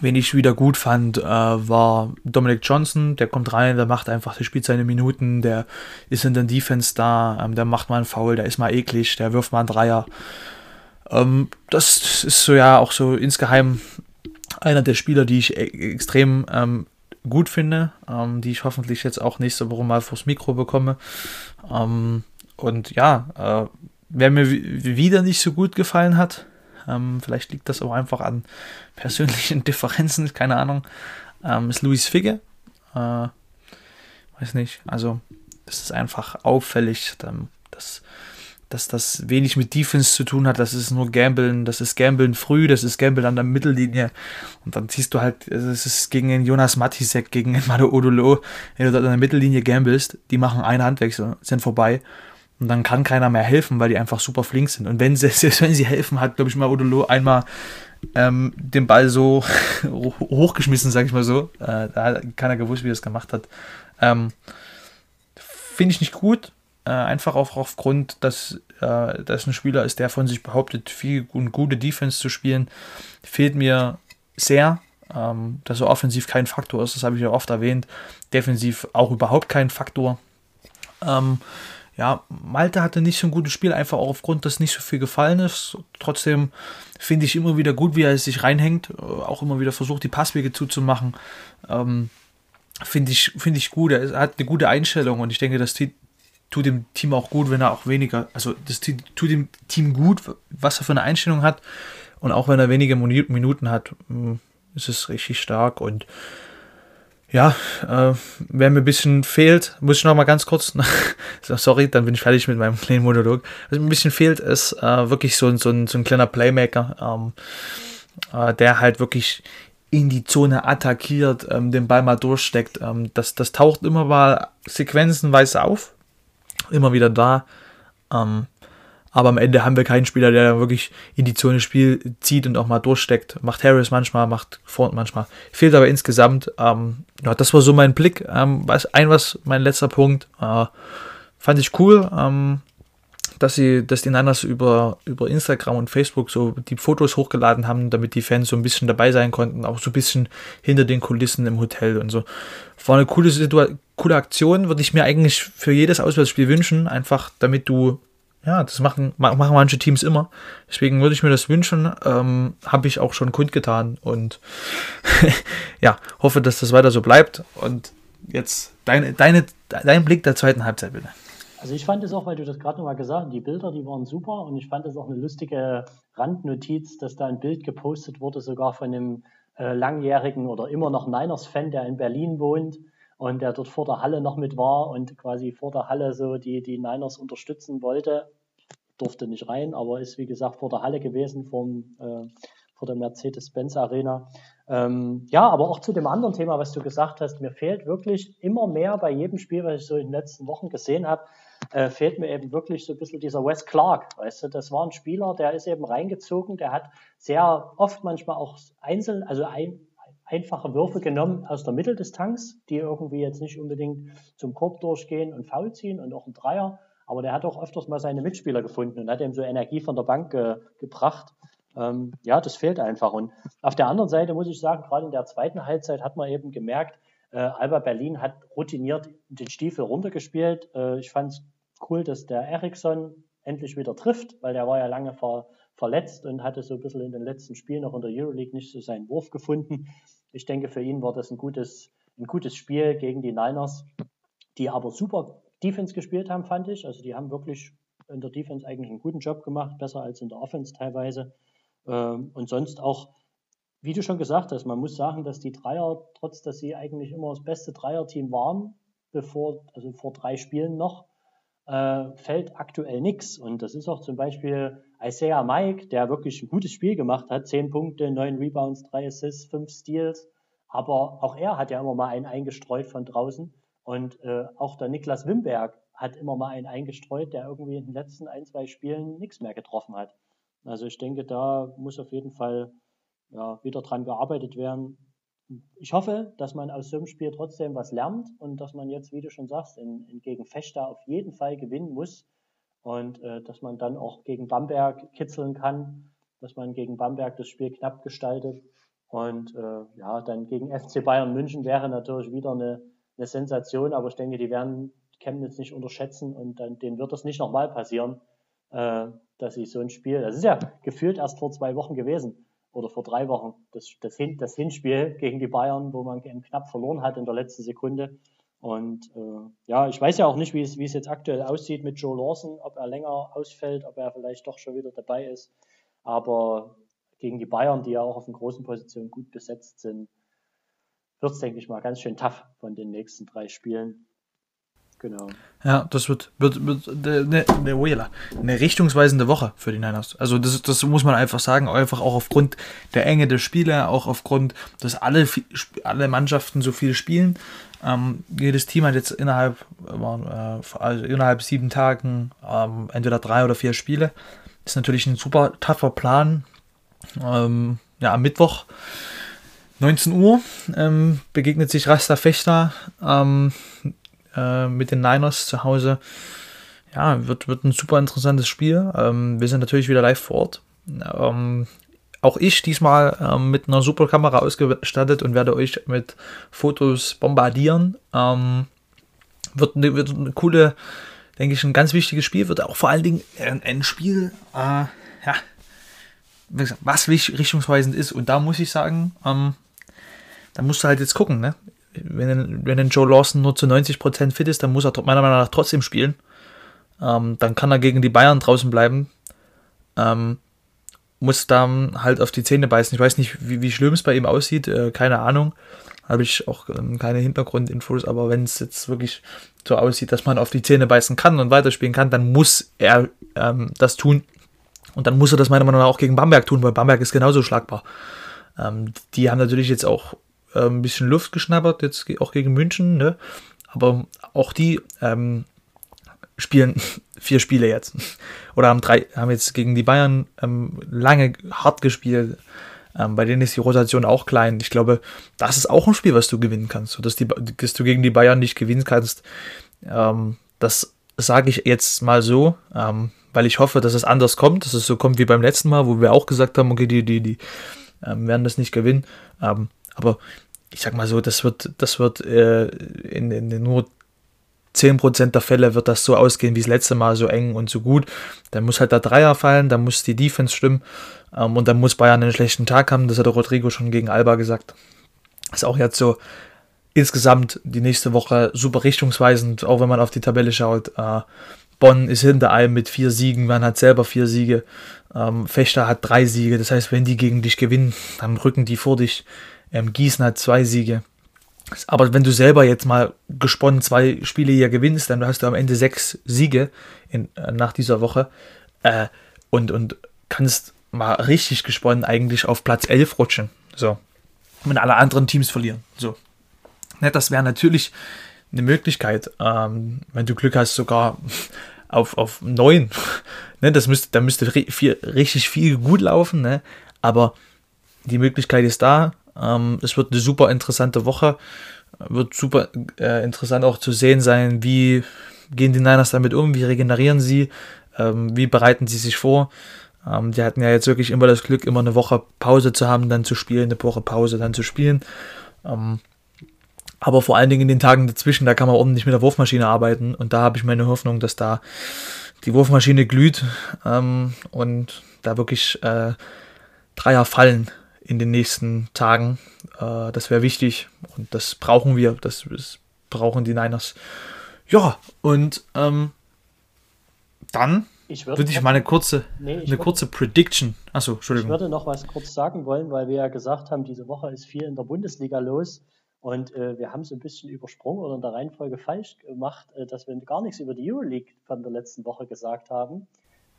Wen ich wieder gut fand, äh, war Dominic Johnson. Der kommt rein, der macht einfach, der spielt seine Minuten, der ist in der Defense da, ähm, der macht mal einen Foul, der ist mal eklig, der wirft mal einen Dreier. Ähm, das ist so ja auch so insgeheim einer der Spieler, die ich e extrem ähm, gut finde, ähm, die ich hoffentlich jetzt auch nächste Woche mal vors Mikro bekomme. Ähm, und ja, äh, wer mir wieder nicht so gut gefallen hat, ähm, vielleicht liegt das auch einfach an persönlichen Differenzen, keine Ahnung, ähm, ist Luis Figge. Äh, weiß nicht, also das ist einfach auffällig, dass dass das wenig mit Defense zu tun hat, das ist nur Gambeln, das ist Gambeln früh, das ist Gambeln an der Mittellinie und dann siehst du halt, es ist gegen den Jonas Matisek, gegen den Mado Odolo, wenn du dort an der Mittellinie gambelst, die machen einen Handwechsel, sind vorbei und dann kann keiner mehr helfen, weil die einfach super flink sind und wenn sie, selbst wenn sie helfen, hat glaube ich mal Odolo einmal ähm, den Ball so hochgeschmissen, sag ich mal so, äh, da hat keiner gewusst, wie er das gemacht hat. Ähm, Finde ich nicht gut, äh, einfach auch aufgrund, dass äh, das ein Spieler ist, der von sich behauptet, viel und gute Defense zu spielen, fehlt mir sehr. Ähm, dass er offensiv kein Faktor ist, das habe ich ja oft erwähnt. Defensiv auch überhaupt kein Faktor. Ähm, ja, Malte hatte nicht so ein gutes Spiel, einfach auch aufgrund, dass nicht so viel gefallen ist. Trotzdem finde ich immer wieder gut, wie er sich reinhängt, äh, auch immer wieder versucht, die Passwege zuzumachen. Ähm, finde ich, find ich gut. Er hat eine gute Einstellung und ich denke, das tut dem Team auch gut, wenn er auch weniger, also das tut dem Team gut, was er für eine Einstellung hat. Und auch wenn er wenige Minuten hat, hm, ist es richtig stark. Und ja, äh, wer mir ein bisschen fehlt, muss ich noch mal ganz kurz, sorry, dann bin ich fertig mit meinem kleinen Monolog. Was mir ein bisschen fehlt, ist äh, wirklich so, so, ein, so ein kleiner Playmaker, ähm, äh, der halt wirklich in die Zone attackiert, ähm, den Ball mal durchsteckt. Ähm, das, das taucht immer mal sequenzenweise auf, immer wieder da. Ähm, aber am Ende haben wir keinen Spieler, der wirklich in die Zone Spiel zieht und auch mal durchsteckt. Macht Harris manchmal, macht Ford manchmal. Fehlt aber insgesamt. Ähm, ja, das war so mein Blick. Ähm, was, ein was, mein letzter Punkt. Äh, fand ich cool, ähm, dass sie, dass die Niners über, über Instagram und Facebook so die Fotos hochgeladen haben, damit die Fans so ein bisschen dabei sein konnten, auch so ein bisschen hinter den Kulissen im Hotel und so. War eine coole Situation, coole Aktion, würde ich mir eigentlich für jedes Auswärtsspiel wünschen, einfach damit du, ja, das machen, machen manche Teams immer. Deswegen würde ich mir das wünschen, ähm, habe ich auch schon kundgetan und ja, hoffe, dass das weiter so bleibt. Und jetzt deine, deine, dein Blick der zweiten Halbzeit bitte. Also ich fand es auch, weil du das gerade nochmal gesagt hast, die Bilder, die waren super und ich fand es auch eine lustige Randnotiz, dass da ein Bild gepostet wurde, sogar von einem äh, langjährigen oder immer noch Niners-Fan, der in Berlin wohnt und der dort vor der Halle noch mit war und quasi vor der Halle so die, die Niners unterstützen wollte. Durfte nicht rein, aber ist wie gesagt vor der Halle gewesen, vom, äh, vor der Mercedes-Benz Arena. Ähm, ja, aber auch zu dem anderen Thema, was du gesagt hast, mir fehlt wirklich immer mehr bei jedem Spiel, was ich so in den letzten Wochen gesehen habe, äh, fehlt mir eben wirklich so ein bisschen dieser Wes Clark. Weißt du, das war ein Spieler, der ist eben reingezogen, der hat sehr oft manchmal auch einzeln, also ein, einfache Würfe genommen aus der Mitteldistanz, die irgendwie jetzt nicht unbedingt zum Korb durchgehen und faul ziehen und auch ein Dreier. Aber der hat auch öfters mal seine Mitspieler gefunden und hat ihm so Energie von der Bank ge gebracht. Ähm, ja, das fehlt einfach. Und auf der anderen Seite muss ich sagen, gerade in der zweiten Halbzeit hat man eben gemerkt, äh, Alba Berlin hat routiniert den Stiefel runtergespielt. Äh, ich fand es cool, dass der Eriksson endlich wieder trifft, weil der war ja lange ver verletzt und hatte so ein bisschen in den letzten Spielen noch in der Euroleague nicht so seinen Wurf gefunden. Ich denke, für ihn war das ein gutes, ein gutes Spiel gegen die Niners, die aber super Defense gespielt haben, fand ich. Also die haben wirklich in der Defense eigentlich einen guten Job gemacht, besser als in der Offense teilweise. Ähm, und sonst auch, wie du schon gesagt hast, man muss sagen, dass die Dreier, trotz dass sie eigentlich immer das beste Dreierteam waren, bevor, also vor drei Spielen noch, äh, fällt aktuell nichts. Und das ist auch zum Beispiel Isaiah Mike, der wirklich ein gutes Spiel gemacht hat. Zehn Punkte, neun Rebounds, drei Assists, fünf Steals. Aber auch er hat ja immer mal einen eingestreut von draußen. Und äh, auch der Niklas Wimberg hat immer mal einen eingestreut, der irgendwie in den letzten ein, zwei Spielen nichts mehr getroffen hat. Also ich denke, da muss auf jeden Fall ja, wieder dran gearbeitet werden. Ich hoffe, dass man aus so einem Spiel trotzdem was lernt und dass man jetzt, wie du schon sagst, in, in gegen Fechter auf jeden Fall gewinnen muss und äh, dass man dann auch gegen Bamberg kitzeln kann, dass man gegen Bamberg das Spiel knapp gestaltet. Und äh, ja, dann gegen FC Bayern München wäre natürlich wieder eine, eine Sensation, aber ich denke, die werden Chemnitz nicht unterschätzen und dann denen wird das nicht nochmal passieren, äh, dass sie so ein Spiel, das ist ja gefühlt erst vor zwei Wochen gewesen oder vor drei Wochen, das, das, Hin, das Hinspiel gegen die Bayern, wo man knapp verloren hat in der letzten Sekunde. Und äh, ja, ich weiß ja auch nicht, wie es, wie es jetzt aktuell aussieht mit Joe Lawson, ob er länger ausfällt, ob er vielleicht doch schon wieder dabei ist. Aber gegen die Bayern, die ja auch auf den großen Positionen gut besetzt sind, wird es, denke ich mal, ganz schön tough von den nächsten drei Spielen. Genau. Ja, das wird, wird, wird eine, eine, eine richtungsweisende Woche für die Niners. Also das, das muss man einfach sagen, einfach auch aufgrund der Enge der Spiele, auch aufgrund, dass alle, alle Mannschaften so viel spielen. Ähm, jedes Team hat jetzt innerhalb, äh, also innerhalb sieben Tagen ähm, entweder drei oder vier Spiele. Ist natürlich ein super tougher Plan. Ähm, ja, am Mittwoch 19 Uhr ähm, begegnet sich Rasta Fechter ähm, äh, mit den Niners zu Hause. Ja, wird, wird ein super interessantes Spiel. Ähm, wir sind natürlich wieder live vor Ort. Ähm, auch ich diesmal ähm, mit einer super Kamera ausgestattet und werde euch mit Fotos bombardieren. Ähm, wird, eine, wird eine coole, denke ich, ein ganz wichtiges Spiel. Wird auch vor allen Dingen ein, ein Spiel, äh, ja, was richtungsweisend ist. Und da muss ich sagen, ähm, da musst du halt jetzt gucken, ne? Wenn, wenn ein Joe Lawson nur zu 90% fit ist, dann muss er meiner Meinung nach trotzdem spielen. Ähm, dann kann er gegen die Bayern draußen bleiben. Ähm, muss dann halt auf die Zähne beißen. Ich weiß nicht, wie, wie schlimm es bei ihm aussieht, äh, keine Ahnung. Habe ich auch ähm, keine Hintergrundinfos, aber wenn es jetzt wirklich so aussieht, dass man auf die Zähne beißen kann und weiterspielen kann, dann muss er ähm, das tun. Und dann muss er das meiner Meinung nach auch gegen Bamberg tun, weil Bamberg ist genauso schlagbar. Ähm, die haben natürlich jetzt auch äh, ein bisschen Luft geschnappert, jetzt auch gegen München, ne? aber auch die ähm, spielen vier Spiele jetzt. Oder haben drei, haben jetzt gegen die Bayern ähm, lange hart gespielt. Ähm, bei denen ist die Rotation auch klein. Ich glaube, das ist auch ein Spiel, was du gewinnen kannst. So, dass, die, dass du gegen die Bayern nicht gewinnen kannst. Ähm, das sage ich jetzt mal so, ähm, weil ich hoffe, dass es anders kommt, dass es so kommt wie beim letzten Mal, wo wir auch gesagt haben, okay, die, die, die ähm, werden das nicht gewinnen. Ähm, aber ich sag mal so, das wird, das wird äh, in, in nur 10% der Fälle wird das so ausgehen wie das letzte Mal, so eng und so gut. Dann muss halt der Dreier fallen, dann muss die Defense stimmen ähm, und dann muss Bayern einen schlechten Tag haben. Das hat der Rodrigo schon gegen Alba gesagt. Ist auch jetzt so insgesamt die nächste Woche super richtungsweisend, auch wenn man auf die Tabelle schaut. Äh, Bonn ist hinter allem mit vier Siegen, man hat selber vier Siege. Ähm, Fechter hat drei Siege, das heißt, wenn die gegen dich gewinnen, dann rücken die vor dich. Ähm, Gießen hat zwei Siege. Aber wenn du selber jetzt mal gesponnen zwei Spiele hier gewinnst, dann hast du am Ende sechs Siege in, äh, nach dieser Woche äh, und, und kannst mal richtig gesponnen eigentlich auf Platz 11 rutschen. So. Wenn alle anderen Teams verlieren. So. Ne, das wäre natürlich eine Möglichkeit, ähm, wenn du Glück hast, sogar auf, auf 9. ne, das müsste, da müsste viel, richtig viel gut laufen, ne? aber die Möglichkeit ist da. Ähm, es wird eine super interessante Woche. Wird super äh, interessant auch zu sehen sein, wie gehen die Niners damit um, wie regenerieren sie, ähm, wie bereiten sie sich vor. Ähm, die hatten ja jetzt wirklich immer das Glück, immer eine Woche Pause zu haben, dann zu spielen, eine Woche Pause, dann zu spielen. Ähm, aber vor allen Dingen in den Tagen dazwischen, da kann man ordentlich mit der Wurfmaschine arbeiten und da habe ich meine Hoffnung, dass da die Wurfmaschine glüht ähm, und da wirklich äh, Dreier fallen in den nächsten Tagen. Äh, das wäre wichtig und das brauchen wir. Das, das brauchen die Niners. Ja, und ähm, dann ich würde, würde ich mal eine kurze, nee, eine würde, kurze Prediction. Achso, Entschuldigung. Ich würde noch was kurz sagen wollen, weil wir ja gesagt haben, diese Woche ist viel in der Bundesliga los. Und äh, wir haben es ein bisschen übersprungen oder in der Reihenfolge falsch gemacht, äh, dass wir gar nichts über die Euroleague von der letzten Woche gesagt haben.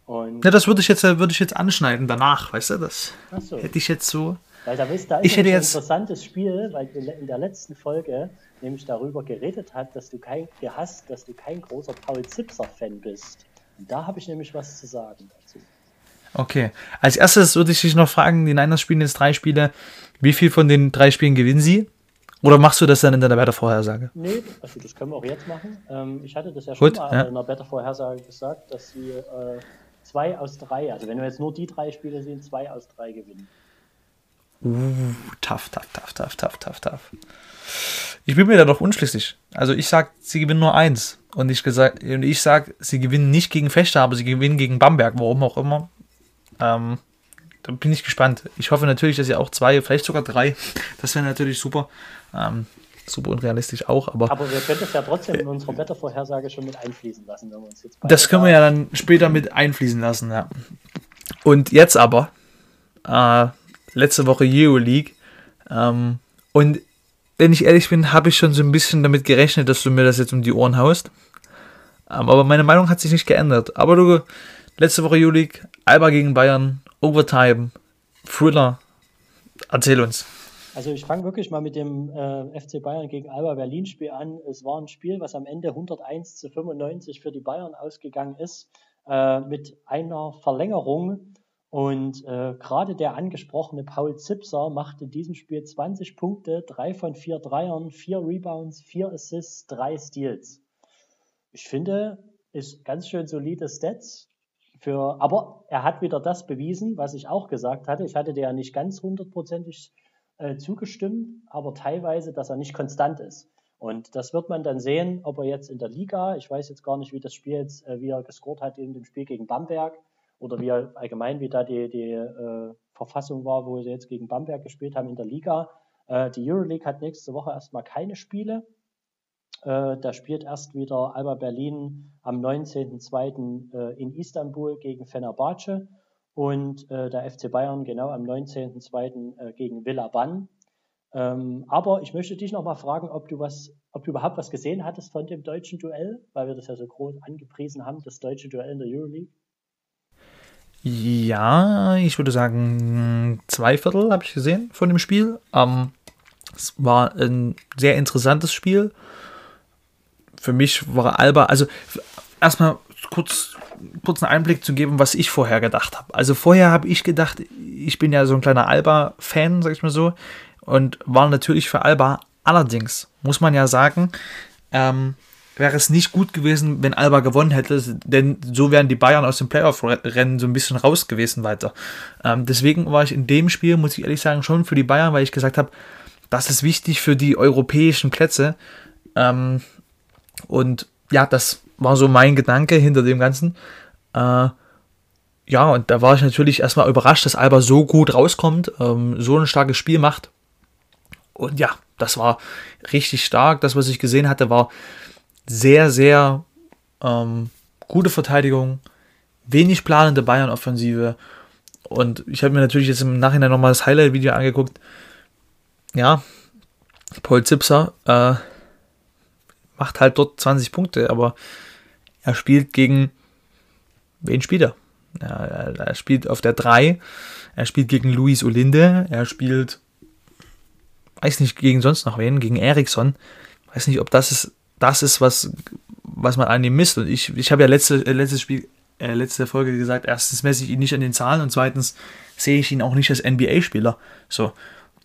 Und ja, das würde ich jetzt, äh, würde ich jetzt anschneiden danach, weißt du, das so. hätte ich jetzt so. Weil da, ist, da ist ich hätte jetzt ein interessantes Spiel, weil in der letzten Folge nämlich darüber geredet hat, dass du kein gehasst, dass du kein großer Paul Zipser-Fan bist. Und da habe ich nämlich was zu sagen dazu. Okay. Als erstes würde ich dich noch fragen, die Niners spielen jetzt drei Spiele. Wie viel von den drei Spielen gewinnen sie? Oder machst du das dann in deiner Wettervorhersage? Nee, also das können wir auch jetzt machen. Ähm, ich hatte das ja schon Gut, mal ja. in der Wettervorhersage gesagt, dass sie äh, zwei aus drei, also wenn wir jetzt nur die drei Spiele sehen, zwei aus drei gewinnen. Uh, tough, tough, tough, tough, tough, tough, tough. Ich bin mir da doch unschlüssig. Also ich sag, sie gewinnen nur eins. Und ich, gesagt, ich sag, sie gewinnen nicht gegen Fechter, aber sie gewinnen gegen Bamberg, warum auch immer. Ähm, da bin ich gespannt. Ich hoffe natürlich, dass ihr auch zwei, vielleicht sogar drei. Das wäre natürlich super. Ähm, super unrealistisch auch, aber. Aber wir können das ja trotzdem in unserer Wettervorhersage schon mit einfließen lassen, wenn wir uns jetzt Das können wir ja dann später mit einfließen lassen, ja. Und jetzt aber, äh, letzte Woche Euroleague. Ähm, und wenn ich ehrlich bin, habe ich schon so ein bisschen damit gerechnet, dass du mir das jetzt um die Ohren haust. Ähm, aber meine Meinung hat sich nicht geändert. Aber du, letzte Woche Euroleague, Alba gegen Bayern, Overtime, Thriller. Erzähl uns. Also ich fange wirklich mal mit dem äh, FC Bayern gegen Alba Berlin Spiel an. Es war ein Spiel, was am Ende 101 zu 95 für die Bayern ausgegangen ist, äh, mit einer Verlängerung. Und äh, gerade der angesprochene Paul Zipser machte in diesem Spiel 20 Punkte, drei von vier Dreiern, vier Rebounds, vier Assists, drei Steals. Ich finde, ist ganz schön solide Stats. Für, aber er hat wieder das bewiesen, was ich auch gesagt hatte. Ich hatte dir ja nicht ganz hundertprozentig äh, zugestimmt, aber teilweise, dass er nicht konstant ist. Und das wird man dann sehen, ob er jetzt in der Liga, ich weiß jetzt gar nicht, wie das Spiel jetzt, äh, wie er gescored hat in dem Spiel gegen Bamberg oder wie er allgemein, wie da die, die äh, Verfassung war, wo sie jetzt gegen Bamberg gespielt haben in der Liga. Äh, die Euroleague hat nächste Woche erstmal keine Spiele. Da spielt erst wieder Alba Berlin am 19.02. Äh, in Istanbul gegen Fenerbahce und äh, der FC Bayern genau am 19.02. Äh, gegen Villaban. Ähm, aber ich möchte dich noch mal fragen, ob du was, ob du überhaupt was gesehen hattest von dem deutschen Duell, weil wir das ja so groß angepriesen haben, das deutsche Duell in der Euroleague. Ja, ich würde sagen, zwei Viertel habe ich gesehen von dem Spiel. Ähm, es war ein sehr interessantes Spiel. Für mich war Alba, also erstmal kurz kurzen Einblick zu geben, was ich vorher gedacht habe. Also vorher habe ich gedacht, ich bin ja so ein kleiner Alba-Fan, sag ich mal so, und war natürlich für Alba. Allerdings muss man ja sagen, ähm, wäre es nicht gut gewesen, wenn Alba gewonnen hätte, denn so wären die Bayern aus dem Playoff-Rennen so ein bisschen raus gewesen weiter. Ähm, deswegen war ich in dem Spiel, muss ich ehrlich sagen, schon für die Bayern, weil ich gesagt habe, das ist wichtig für die europäischen Plätze. Ähm, und ja, das war so mein Gedanke hinter dem Ganzen. Äh, ja, und da war ich natürlich erstmal überrascht, dass Alba so gut rauskommt, ähm, so ein starkes Spiel macht. Und ja, das war richtig stark. Das, was ich gesehen hatte, war sehr, sehr ähm, gute Verteidigung, wenig planende Bayern-Offensive. Und ich habe mir natürlich jetzt im Nachhinein nochmal das Highlight-Video angeguckt. Ja, Paul Zipser äh, macht halt dort 20 Punkte, aber er spielt gegen. Wen spielt er? er? Er spielt auf der 3. Er spielt gegen Luis Olinde. Er spielt. Weiß nicht, gegen sonst noch wen. Gegen Eriksson. Weiß nicht, ob das ist, das ist was, was man an ihm misst. Und ich, ich habe ja letzte, äh, letztes Spiel, äh, letzte Folge gesagt, erstens messe ich ihn nicht an den Zahlen und zweitens sehe ich ihn auch nicht als NBA-Spieler. So.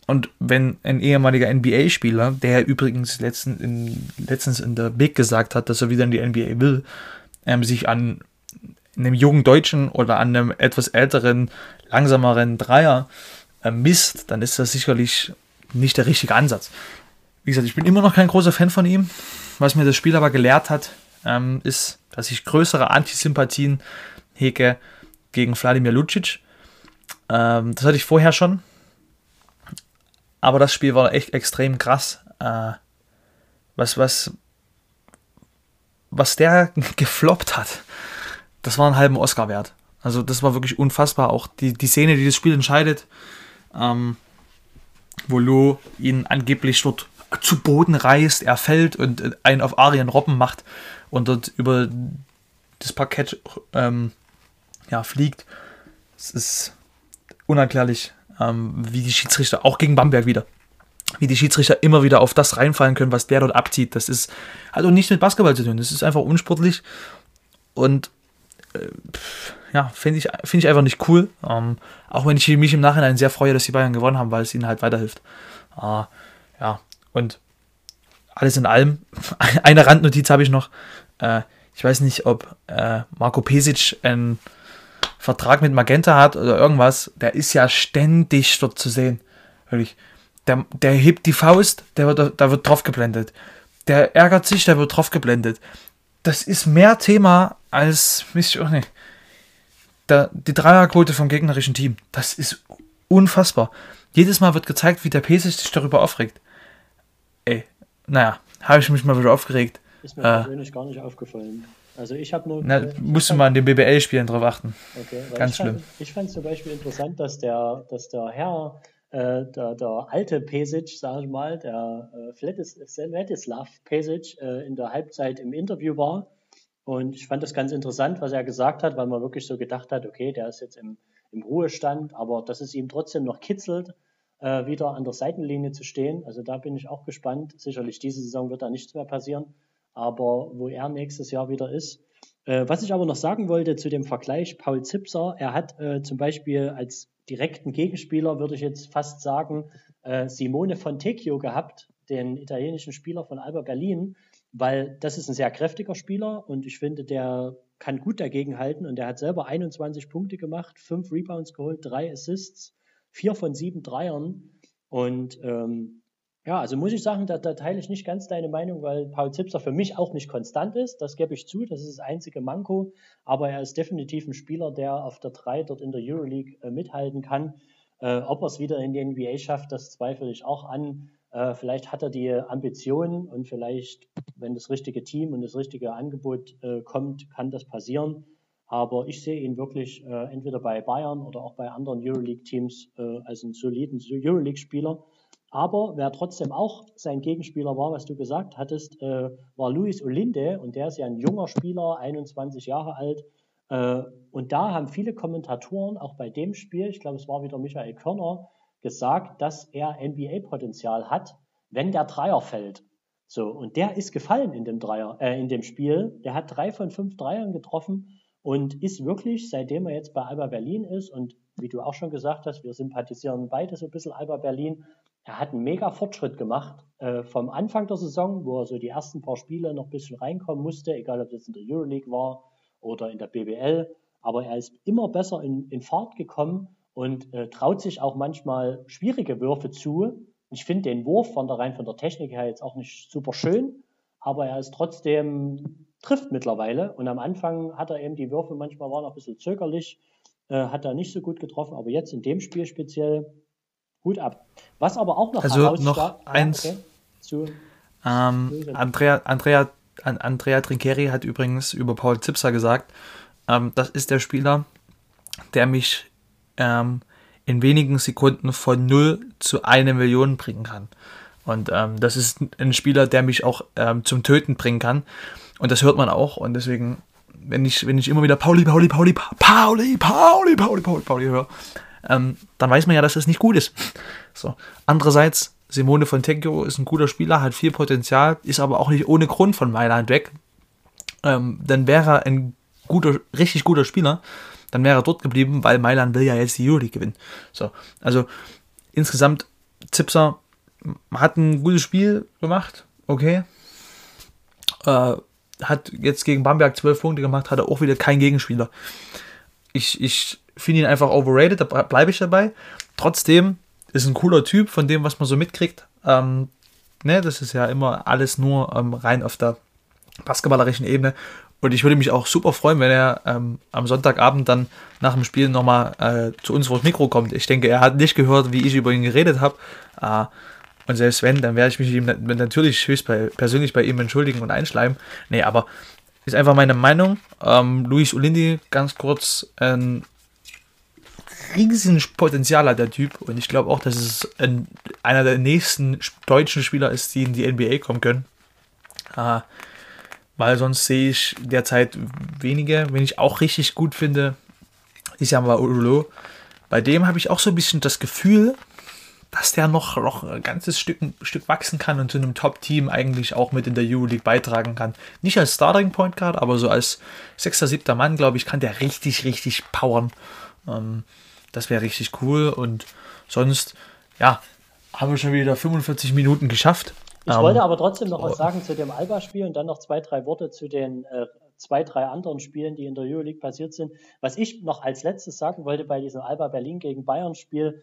Und wenn ein ehemaliger NBA-Spieler, der übrigens letzten, in, letztens in der Big gesagt hat, dass er wieder in die NBA will, ähm, sich an einem jungen Deutschen oder an einem etwas älteren, langsameren Dreier äh, misst, dann ist das sicherlich nicht der richtige Ansatz. Wie gesagt, ich bin immer noch kein großer Fan von ihm. Was mir das Spiel aber gelehrt hat, ähm, ist, dass ich größere Antisympathien hege gegen Wladimir Lucic. Ähm, das hatte ich vorher schon, aber das Spiel war echt extrem krass. Äh, was, was, was der gefloppt hat, das war einen halben Oscar wert. Also das war wirklich unfassbar. Auch die, die Szene, die das Spiel entscheidet, ähm, wo Lo ihn angeblich dort zu Boden reißt, er fällt und einen auf Arien Robben macht und dort über das Parkett ähm, ja, fliegt. Es ist unerklärlich ähm, wie die Schiedsrichter, auch gegen Bamberg wieder, wie die Schiedsrichter immer wieder auf das reinfallen können, was der dort abzieht. Das ist also nicht mit Basketball zu tun, das ist einfach unsportlich und äh, ja, finde ich, find ich einfach nicht cool. Ähm, auch wenn ich mich im Nachhinein sehr freue, dass die Bayern gewonnen haben, weil es ihnen halt weiterhilft. Äh, ja, und alles in allem, eine Randnotiz habe ich noch. Äh, ich weiß nicht, ob äh, Marco Pesic ein Vertrag mit Magenta hat oder irgendwas, der ist ja ständig dort zu sehen. Wirklich. Der, der hebt die Faust, der wird, da wird drauf geblendet. Der ärgert sich, der wird drauf geblendet. Das ist mehr Thema als, weiß ich auch nicht, der, die Dreierquote vom gegnerischen Team. Das ist unfassbar. Jedes Mal wird gezeigt, wie der P sich darüber aufregt. Ey, naja, habe ich mich mal wieder aufgeregt. Ist mir äh, persönlich gar nicht aufgefallen. Also ich habe nur. Na, musst du mal in den BBL-Spielen drauf achten. Okay, Ganz ich schlimm. Fand, ich fand zum Beispiel interessant, dass der, dass der Herr, äh, der, der alte Pesic, sage ich mal, der äh, Vladislav Pesic, äh, in der Halbzeit im Interview war. Und ich fand das ganz interessant, was er gesagt hat, weil man wirklich so gedacht hat, okay, der ist jetzt im, im Ruhestand, aber dass es ihm trotzdem noch kitzelt, äh, wieder an der Seitenlinie zu stehen. Also da bin ich auch gespannt. Sicherlich diese Saison wird da nichts mehr passieren aber wo er nächstes Jahr wieder ist. Äh, was ich aber noch sagen wollte zu dem Vergleich, Paul Zipser, er hat äh, zum Beispiel als direkten Gegenspieler, würde ich jetzt fast sagen, äh, Simone Fontecchio gehabt, den italienischen Spieler von Alba Berlin, weil das ist ein sehr kräftiger Spieler und ich finde, der kann gut dagegen halten und der hat selber 21 Punkte gemacht, fünf Rebounds geholt, drei Assists, vier von sieben Dreiern und ähm, ja, also muss ich sagen, da, da, teile ich nicht ganz deine Meinung, weil Paul Zipser für mich auch nicht konstant ist. Das gebe ich zu, das ist das einzige Manko. Aber er ist definitiv ein Spieler, der auf der 3 dort in der Euroleague äh, mithalten kann. Äh, ob er es wieder in die NBA schafft, das zweifle ich auch an. Äh, vielleicht hat er die Ambitionen und vielleicht, wenn das richtige Team und das richtige Angebot äh, kommt, kann das passieren. Aber ich sehe ihn wirklich äh, entweder bei Bayern oder auch bei anderen Euroleague-Teams äh, als einen soliden Euroleague-Spieler. Aber wer trotzdem auch sein Gegenspieler war, was du gesagt hattest, äh, war Luis Olinde und der ist ja ein junger Spieler, 21 Jahre alt. Äh, und da haben viele Kommentatoren auch bei dem Spiel, ich glaube es war wieder Michael Körner, gesagt, dass er NBA-Potenzial hat, wenn der Dreier fällt. So, und der ist gefallen in dem Dreier, äh, in dem Spiel. Der hat drei von fünf Dreiern getroffen und ist wirklich, seitdem er jetzt bei Alba Berlin ist und wie du auch schon gesagt hast, wir sympathisieren beide so ein bisschen Alba Berlin, er hat einen mega Fortschritt gemacht äh, vom Anfang der Saison, wo er so die ersten paar Spiele noch ein bisschen reinkommen musste, egal ob das in der Euroleague war oder in der BBL. Aber er ist immer besser in, in Fahrt gekommen und äh, traut sich auch manchmal schwierige Würfe zu. Ich finde den Wurf von der rein von der Technik her jetzt auch nicht super schön, aber er ist trotzdem trifft mittlerweile. Und am Anfang hat er eben die Würfe manchmal waren noch ein bisschen zögerlich, äh, hat er nicht so gut getroffen, aber jetzt in dem Spiel speziell Hut ab. Was aber auch noch Also noch ah, eins. Ja, okay. ähm, Andrea, Andrea, Andrea Trincheri hat übrigens über Paul Zipser gesagt, ähm, das ist der Spieler, der mich ähm, in wenigen Sekunden von 0 zu 1 Million bringen kann. Und ähm, das ist ein Spieler, der mich auch ähm, zum Töten bringen kann. Und das hört man auch. Und deswegen, wenn ich, wenn ich immer wieder Pauli, Pauli, Pauli, Pauli, Pauli, Pauli, Pauli, Pauli höre, ähm, dann weiß man ja, dass das nicht gut ist. So. Andererseits, Simone Fontecchio ist ein guter Spieler, hat viel Potenzial, ist aber auch nicht ohne Grund von Mailand weg. Ähm, dann wäre er ein guter, richtig guter Spieler, dann wäre er dort geblieben, weil Mailand will ja jetzt die Euroleague gewinnen. So, also insgesamt Zipser hat ein gutes Spiel gemacht, okay. Äh, hat jetzt gegen Bamberg 12 Punkte gemacht, hat er auch wieder keinen Gegenspieler. Ich, ich finde ihn einfach overrated, da bleibe ich dabei. Trotzdem ist ein cooler Typ von dem, was man so mitkriegt. Ähm, ne, das ist ja immer alles nur ähm, rein auf der basketballerischen Ebene. Und ich würde mich auch super freuen, wenn er ähm, am Sonntagabend dann nach dem Spiel nochmal äh, zu uns vor das Mikro kommt. Ich denke, er hat nicht gehört, wie ich über ihn geredet habe. Äh, und selbst wenn, dann werde ich mich ihm natürlich höchst bei, persönlich bei ihm entschuldigen und einschleimen. Nee, aber ist einfach meine Meinung. Ähm, Luis Olindi, ganz kurz, ein riesen Potenzial hat der Typ und ich glaube auch, dass es ein, einer der nächsten deutschen Spieler ist, die in die NBA kommen können. Äh, weil sonst sehe ich derzeit wenige. Wenn ich auch richtig gut finde, ist ja mal Urulo. Bei dem habe ich auch so ein bisschen das Gefühl, dass der noch, noch ein ganzes Stück, ein Stück wachsen kann und zu einem Top-Team eigentlich auch mit in der Euroleague beitragen kann. Nicht als Starting Point Guard, aber so als sechster, siebter Mann, glaube ich, kann der richtig, richtig powern. Ähm, das wäre richtig cool. Und sonst, ja, haben wir schon wieder 45 Minuten geschafft. Ich ähm, wollte aber trotzdem noch was sagen zu dem Alba-Spiel und dann noch zwei, drei Worte zu den äh, zwei, drei anderen Spielen, die in der Euroleague passiert sind. Was ich noch als letztes sagen wollte bei diesem Alba Berlin gegen Bayern-Spiel,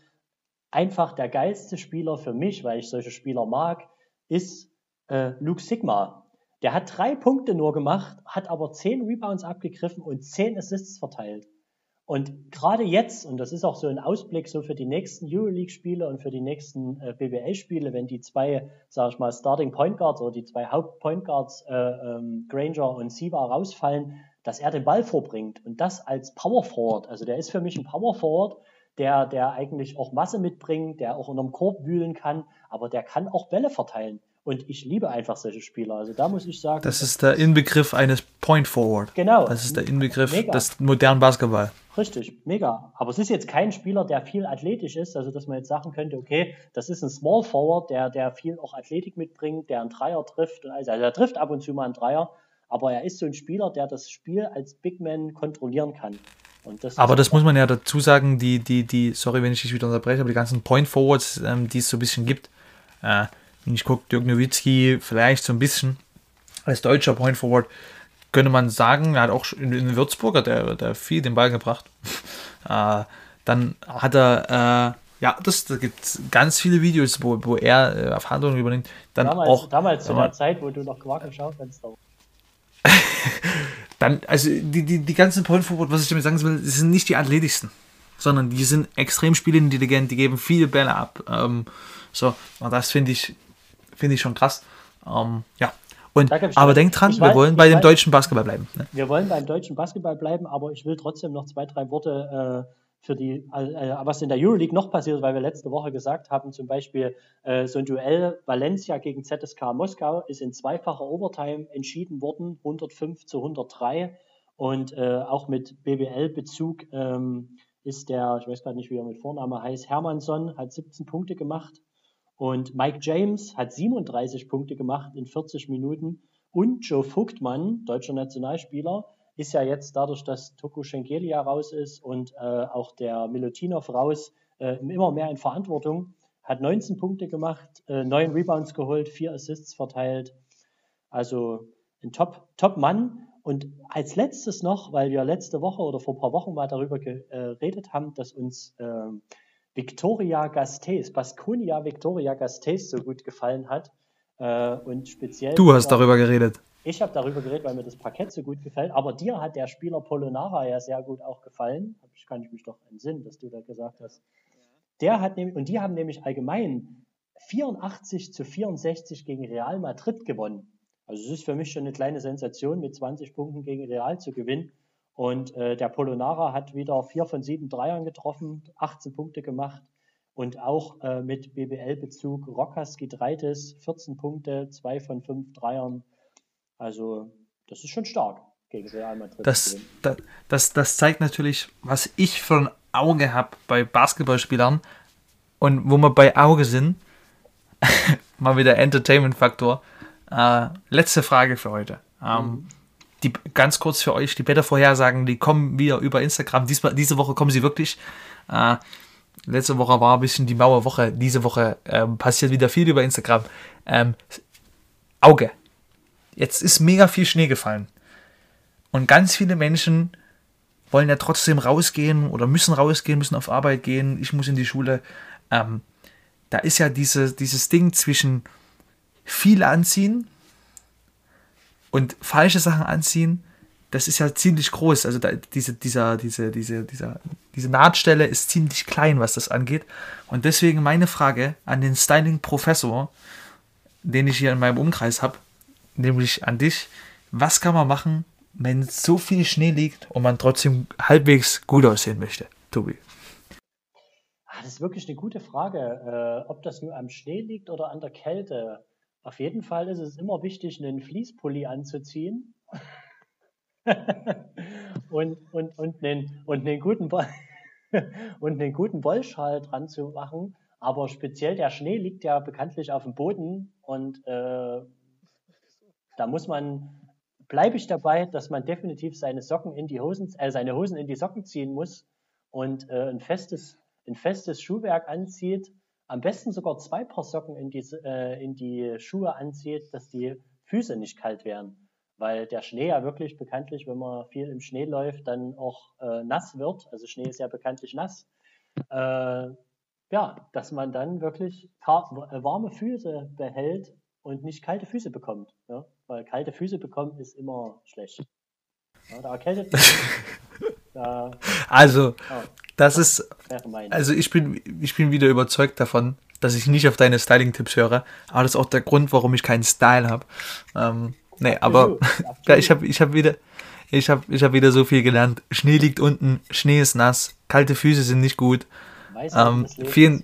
einfach der geilste Spieler für mich, weil ich solche Spieler mag, ist äh, Luke Sigma. Der hat drei Punkte nur gemacht, hat aber zehn Rebounds abgegriffen und zehn Assists verteilt. Und gerade jetzt, und das ist auch so ein Ausblick so für die nächsten Euroleague-Spiele und für die nächsten äh, BBL-Spiele, wenn die zwei, sag ich mal, Starting Point Guards oder die zwei Haupt-Point Guards, äh, ähm, Granger und Siva rausfallen, dass er den Ball vorbringt. Und das als Power Forward. Also der ist für mich ein Power Forward, der, der eigentlich auch Masse mitbringt, der auch unterm Korb wühlen kann, aber der kann auch Bälle verteilen. Und ich liebe einfach solche Spieler. Also da muss ich sagen. Das ist der Inbegriff eines Point Forward. Genau. Das ist der Inbegriff mega. des modernen Basketball. Richtig, mega. Aber es ist jetzt kein Spieler, der viel athletisch ist, also dass man jetzt sagen könnte, okay, das ist ein Small Forward, der, der viel auch Athletik mitbringt, der einen Dreier trifft. Also, also er trifft ab und zu mal einen Dreier, aber er ist so ein Spieler, der das Spiel als Big Man kontrollieren kann. Das aber das muss man ja dazu sagen, die, die, die, sorry, wenn ich dich wieder unterbreche, aber die ganzen Point Forwards, ähm, die es so ein bisschen gibt, äh, wenn ich gucke, Dirk Nowitzki vielleicht so ein bisschen als deutscher Point Forward, könnte man sagen, er hat auch in, in Würzburg hat er, der viel den Ball gebracht. äh, dann hat er, äh, ja, das, da gibt es ganz viele Videos, wo, wo er äh, Verhandlungen übernimmt. Dann damals, auch, damals zu der Zeit, wo du noch Quark im Schaufenster Dann, also die, die, die ganzen Point Forward, was ich damit sagen will, die sind nicht die athletischsten, sondern die sind extrem spielintelligent, die geben viele Bälle ab. Ähm, so, und das finde ich, finde ich schon krass. Ähm, ja. Und, aber denk dran, wir wollen bei dem weiß, deutschen Basketball bleiben. Ne? Wir wollen beim deutschen Basketball bleiben, aber ich will trotzdem noch zwei, drei Worte äh, für die, äh, was in der Euroleague noch passiert, weil wir letzte Woche gesagt haben, zum Beispiel äh, so ein Duell Valencia gegen ZSK Moskau ist in zweifacher Overtime entschieden worden, 105 zu 103 und äh, auch mit BBL-Bezug ähm, ist der, ich weiß gerade nicht, wie er mit Vorname heißt, Hermannsson, hat 17 Punkte gemacht und Mike James hat 37 Punkte gemacht in 40 Minuten und Joe Vogtmann, deutscher Nationalspieler, ist ja jetzt dadurch, dass Toku Schengelia raus ist und äh, auch der Milutinov raus, äh, immer mehr in Verantwortung. Hat 19 Punkte gemacht, äh, 9 Rebounds geholt, 4 Assists verteilt. Also ein Top-Mann. Top und als letztes noch, weil wir letzte Woche oder vor ein paar Wochen mal darüber geredet äh, haben, dass uns ähm, Victoria Gasteiz, Baskonia Victoria Gasteiz so gut gefallen hat. Äh, und speziell. Du hast darüber geredet. Ich habe darüber geredet, weil mir das Parkett so gut gefällt. Aber dir hat der Spieler Polonara ja sehr gut auch gefallen. Ich kann ich mich doch entsinnen, dass du da gesagt hast. Der hat nämlich, und die haben nämlich allgemein 84 zu 64 gegen Real Madrid gewonnen. Also es ist für mich schon eine kleine Sensation, mit 20 Punkten gegen Real zu gewinnen. Und äh, der Polonara hat wieder vier von sieben Dreiern getroffen, 18 Punkte gemacht. Und auch äh, mit BBL-Bezug Rokas Gidreitis, 14 Punkte, zwei von fünf Dreiern, also, das ist schon stark gegen Real Madrid. Das, das, das, das zeigt natürlich, was ich für ein Auge habe bei Basketballspielern und wo wir bei Auge sind. mal wieder Entertainment-Faktor. Äh, letzte Frage für heute. Ähm, mhm. Die, ganz kurz für euch, die Wettervorhersagen, die kommen wieder über Instagram. Diesmal, diese Woche kommen sie wirklich. Äh, letzte Woche war ein bisschen die Mauerwoche. Diese Woche ähm, passiert wieder viel über Instagram. Ähm, Auge jetzt ist mega viel Schnee gefallen. Und ganz viele Menschen wollen ja trotzdem rausgehen oder müssen rausgehen, müssen auf Arbeit gehen, ich muss in die Schule. Ähm, da ist ja diese, dieses Ding zwischen viel anziehen und falsche Sachen anziehen, das ist ja ziemlich groß. Also da, diese, dieser, diese, diese, dieser, diese Nahtstelle ist ziemlich klein, was das angeht. Und deswegen meine Frage an den Styling-Professor, den ich hier in meinem Umkreis habe nämlich an dich. Was kann man machen, wenn so viel Schnee liegt und man trotzdem halbwegs gut aussehen möchte, Tobi? Ah, das ist wirklich eine gute Frage, äh, ob das nur am Schnee liegt oder an der Kälte. Auf jeden Fall ist es immer wichtig, einen Fließpulli anzuziehen und, und, und, einen, und, einen guten und einen guten Wollschal dran zu machen. Aber speziell der Schnee liegt ja bekanntlich auf dem Boden und äh, da muss man, bleibe ich dabei, dass man definitiv seine Socken in die Hosen, äh, seine Hosen in die Socken ziehen muss und äh, ein festes, ein festes Schuhwerk anzieht. Am besten sogar zwei Paar Socken in die, äh, in die Schuhe anzieht, dass die Füße nicht kalt werden. Weil der Schnee ja wirklich bekanntlich, wenn man viel im Schnee läuft, dann auch äh, nass wird. Also Schnee ist ja bekanntlich nass. Äh, ja, dass man dann wirklich äh, warme Füße behält und nicht kalte Füße bekommt. Ja? Weil kalte Füße bekommen ist immer schlecht. Ja, da erkältet man da, Also, oh, das ist. Also ich bin, ich bin wieder überzeugt davon, dass ich nicht auf deine Styling-Tipps höre. Aber das ist auch der Grund, warum ich keinen Style habe. Ähm, nee, aber ich habe ich hab wieder. Ich habe ich hab wieder so viel gelernt. Schnee liegt unten, Schnee ist nass, kalte Füße sind nicht gut. Weisheiten, ähm, des, Lebens. Vielen,